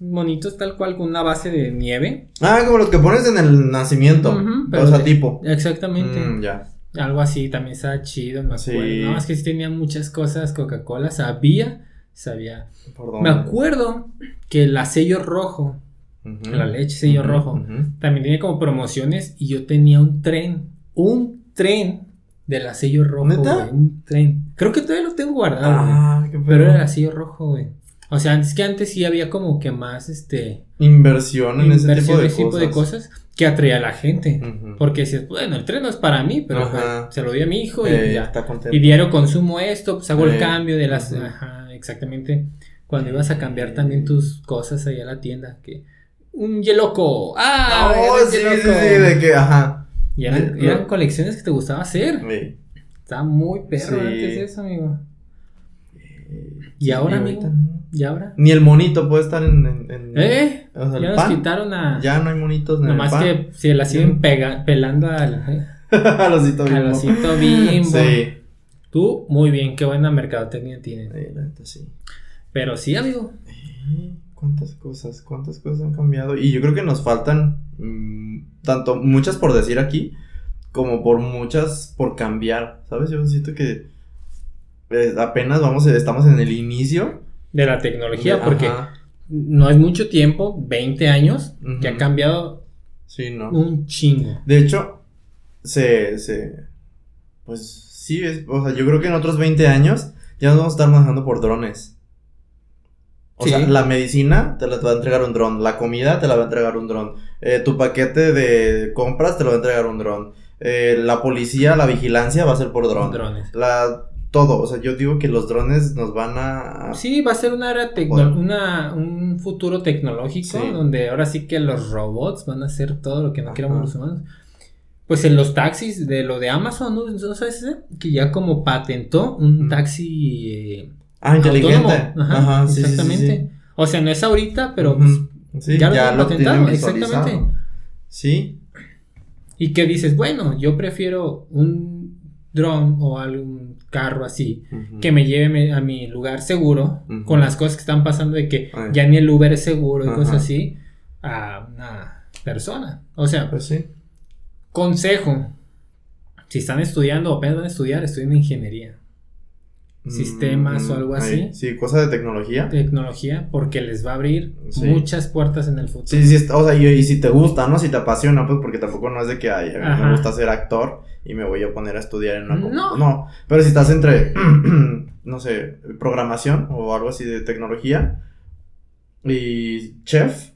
monitos tal cual con una base de nieve. Ah, como los que pones en el nacimiento. Pero o sea, de- tipo. Exactamente. Mm, ya. Algo así también estaba chido, me Sí. acuerdo. No, es que sí tenía muchas cosas Coca-Cola, sabía, sabía. ¿Por Me acuerdo que la sello rojo, la leche sello rojo, también tenía como promociones y yo tenía un tren, un tren de la sello rojo, ¿Neta? güey, un tren. Creo que todavía lo tengo guardado, güey, Ah, qué pero era la sello rojo, güey. O sea, antes que antes sí había como que más, este, Inversión en ese tipo inversión de de ese tipo de cosas. Que atraía a la gente. Porque decías, bueno, el tren no es para mí, pero pues, se lo di a mi hijo y Eh, ya. está contento. Y diario consumo esto, pues hago Eh, el cambio de las... Ajá, exactamente. Cuando ibas a cambiar también tus cosas ahí a la tienda, que... Un yeloco. ¡Ah! Oh, era un sí, sí, de que, ajá. Y eran, eran colecciones que te gustaba hacer. Sí. Estaba muy perro Sí. antes eso, amigo. ¿Y ahora, amigo? ¿Y ahora? Ni el monito puede estar en. en, en- ¿Eh? o sea, el Ya nos pan. quitaron a... Ya no hay monitos en Nomás el pan. que se la siguen pega- pelando al... Al osito Al bimbo. osito bimbo. Sí. Tú, muy bien, qué buena mercadotecnia tienes. Sí, la neta sí. Pero sí, amigo. Eh, ¿Cuántas cosas? ¿Cuántas cosas han cambiado? Y yo creo que nos faltan mm, tanto muchas por decir aquí como por muchas por cambiar, ¿sabes? Yo siento que eh, apenas vamos, estamos en el inicio. De la tecnología, porque no es mucho tiempo, 20 años, que ha cambiado Sí, ¿no? un chingo. De hecho, se, se, pues sí, es, o sea, yo creo que en otros 20 años ya nos vamos a estar manejando por drones. O Sí. sea, la medicina te la va a entregar un dron, la comida te la va a entregar un dron, eh, tu paquete de compras te lo va a entregar un dron, eh, la policía, la vigilancia va a ser por dron. Drones. La, todo. O sea, yo digo que los drones nos van a. Sí, va a ser una era tecno una, un futuro tecnológico donde ahora sí que los robots van a hacer todo lo que no queramos los humanos. Pues en los taxis de lo de Amazon, ¿no? ¿No sabes? Que ya como patentó un taxi. Eh, ah, inteligente. Ajá, exactamente. O sea, no es ahorita, pero pues, ya lo, ya lo patentaron. Exactamente. Sí. Y que dices, bueno, yo prefiero un dron o algún carro así que me lleve a mi lugar seguro con las cosas que están pasando de que ya ni el Uber es seguro y cosas así a una persona. O sea, pues sí. consejo. Si están estudiando o apenas van a estudiar, estudien ingeniería sistemas o algo así. Sí, cosa de tecnología. Tecnología, porque les va a abrir muchas puertas en el futuro. Sí, sí, o sea, y, si te gusta, ¿no? Si te apasiona, pues porque tampoco no es de que ay, me gusta ser actor y me voy a poner a estudiar en una No. No, pero si estás entre, no sé, programación o algo así de tecnología y chef.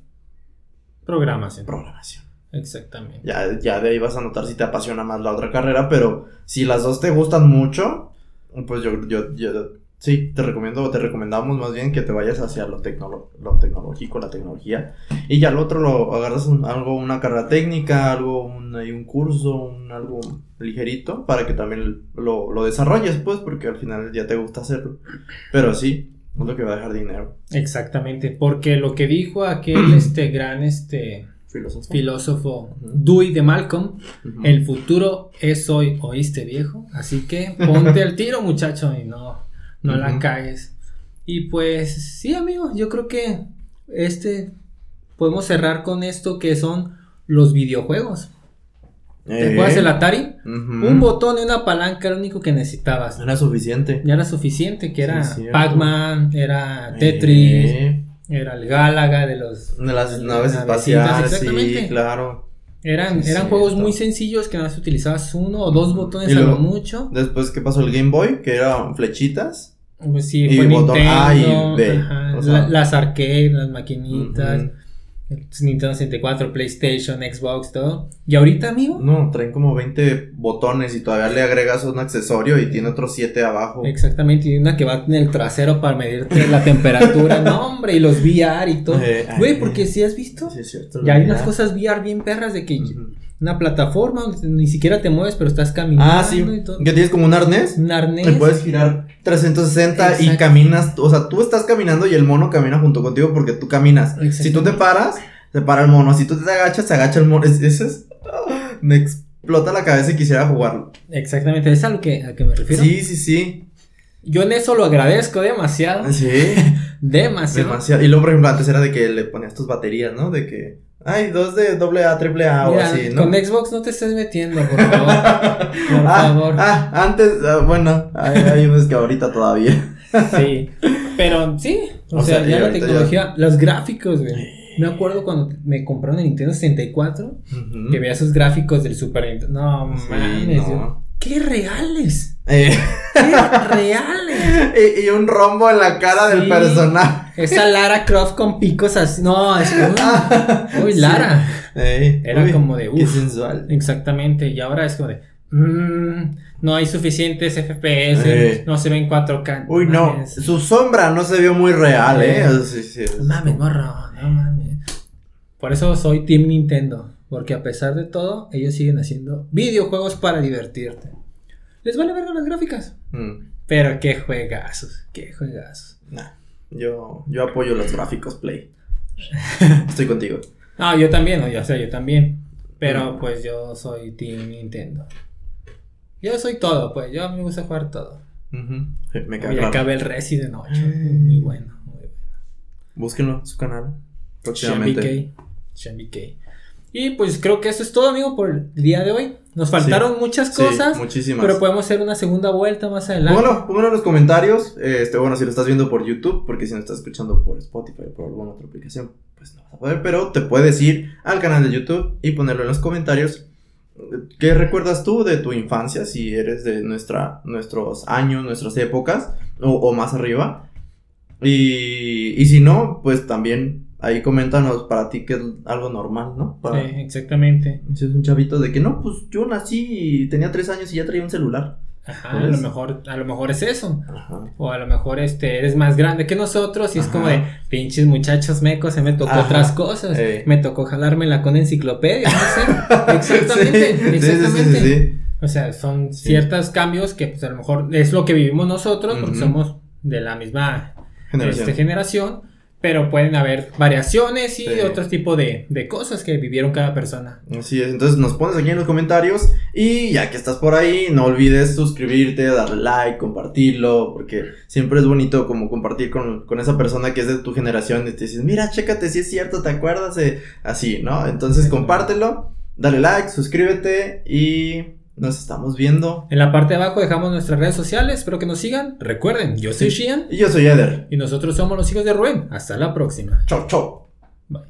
Programación. Programación. Exactamente. Ya, ya de ahí vas a notar si te apasiona más la otra carrera, pero si las dos te gustan mucho, pues yo, yo, yo sí, te recomiendo, te recomendamos más bien que te vayas hacia lo, lo tecnológico, la tecnología, y ya al otro lo agarras algo, una carrera técnica, algo, un, un curso, un, algo ligerito, para que también lo, lo desarrolles, pues, porque al final ya te gusta hacerlo. Pero sí, es lo que va a dejar dinero. Exactamente, porque lo que dijo aquel, este, gran, este filósofo, filósofo Dewey de Malcolm, el futuro es hoy, ¿oíste viejo? Así que ponte al tiro muchacho y no, no la caes. Y pues sí amigo, yo creo que este podemos cerrar con esto que son los videojuegos. ¿Te acuerdas el Atari? Un botón y una palanca era lo único que necesitabas. Era suficiente. Ya era suficiente, que era Pac-Man, era Tetris. Era el Gálaga de los... De las naves espaciales, sí, claro. Eran, eran juegos muy sencillos que nada más utilizabas uno o dos botones a lo mucho. Después, ¿qué pasó? El Game Boy, que eran flechitas. Pues sí, y fue botón A y B. las arcades, las maquinitas. Nintendo 64, PlayStation, Xbox, todo. ¿Y ahorita, amigo? No, traen como 20 botones y todavía le agregas un accesorio y tiene otros 7 abajo. Exactamente, y una que va en el trasero para medirte la temperatura. no, hombre, y los VR y todo. Eh, Güey, porque si has visto, sí, es cierto, ya hay unas cosas VR bien perras de que una plataforma donde ni siquiera te mueves, pero estás caminando. Ah, sí. Y todo. Que tienes como un arnés. Un arnés. Y puedes girar 360 y caminas. O sea, tú estás caminando y el mono camina junto contigo porque tú caminas. Si tú te paras, se para el mono. Si tú te agachas, se agacha el mono. Eso es. Me explota la cabeza y quisiera jugarlo. Exactamente, es a lo que, a que me refiero. Sí, sí, sí. Yo en eso lo agradezco demasiado. Sí. demasiado. Demasiado. Y luego, por ejemplo, antes era de que le ponías tus baterías, ¿no? De que Ay, dos de doble A, triple A o así, ¿no? Con Xbox no te estés metiendo, por favor. por ah, favor. Ah, antes, ah, bueno, hay, hay unos que ahorita todavía. sí, pero sí, o, sea, ya la tecnología, los gráficos, güey. Me acuerdo cuando me compraron el Nintendo 64, que veía esos gráficos del Super Nintendo. No, mames, ¡Qué reales! Eh. ¡Qué reales! y, un rombo en la cara del personaje. Esa Lara Croft con picos así. No, es como. Uy, Lara. Era como de. Uf, qué sensual. Exactamente. Y ahora es como de. Mmm, no hay suficientes FPS, no se ven 4K. Uy, no, su sombra no se vio muy real, ¿eh? Sí, mames, morro, no mames. Por eso soy Team Nintendo. Porque a pesar de todo, ellos siguen haciendo videojuegos para divertirte. Les vale ver las gráficas. Mm. Pero qué juegazos, qué juegazos. Nah, yo, yo apoyo los gráficos Play. Estoy contigo. No, yo también, o sea, yo también. Pero mm. pues yo soy Team Nintendo. Yo soy todo, pues. Yo a mí me gusta jugar todo. Me Y acabé el Resident 8. Muy bueno, muy bueno. Búsquenlo en su canal. Próximamente. K. Y pues creo que eso es todo, amigo, por el día de hoy. Nos faltaron muchas cosas. muchísimas. Pero podemos hacer una segunda vuelta más adelante. Bueno, pónganlo en los comentarios. Este, bueno, si lo estás viendo por YouTube, porque si no estás escuchando por Spotify o por alguna otra aplicación, pues no vas a poder. Pero te puedes ir al canal de YouTube y ponerlo en los comentarios. ¿Qué recuerdas tú de tu infancia? Si eres de nuestra, nuestros años, nuestras épocas, o, o más arriba. Y, y si no, pues también ahí coméntanos para ti que es algo normal, ¿no? sí, exactamente. Si es un chavito de que no, pues yo nací y tenía tres años y ya traía un celular. Ajá, a lo mejor, a lo mejor es eso. O a lo mejor este eres más grande que nosotros y es como de pinches muchachos mecos, se me tocó otras cosas. Me tocó jalármela con enciclopedia, no sé. exactamente, exactamente. o sea, son ciertos cambios que pues a lo mejor es lo que vivimos nosotros, porque somos de la misma generación. Este, generación pero pueden haber variaciones y otro tipo de, de, cosas que vivieron cada persona. Así es, entonces nos pones aquí en los comentarios y ya que estás por ahí, no olvides suscribirte, darle like, compartirlo, porque siempre es bonito como compartir con, con esa persona que es de tu generación y te dices, mira, chécate si es cierto, ¿te acuerdas? de así, ¿no? Entonces compártelo, dale like, suscríbete y nos estamos viendo. En la parte de abajo dejamos nuestras redes sociales. Espero que nos sigan. Recuerden, yo soy Shian. Y yo soy Eder. Y nosotros somos los hijos de Rubén. Hasta la próxima. Chau, chau.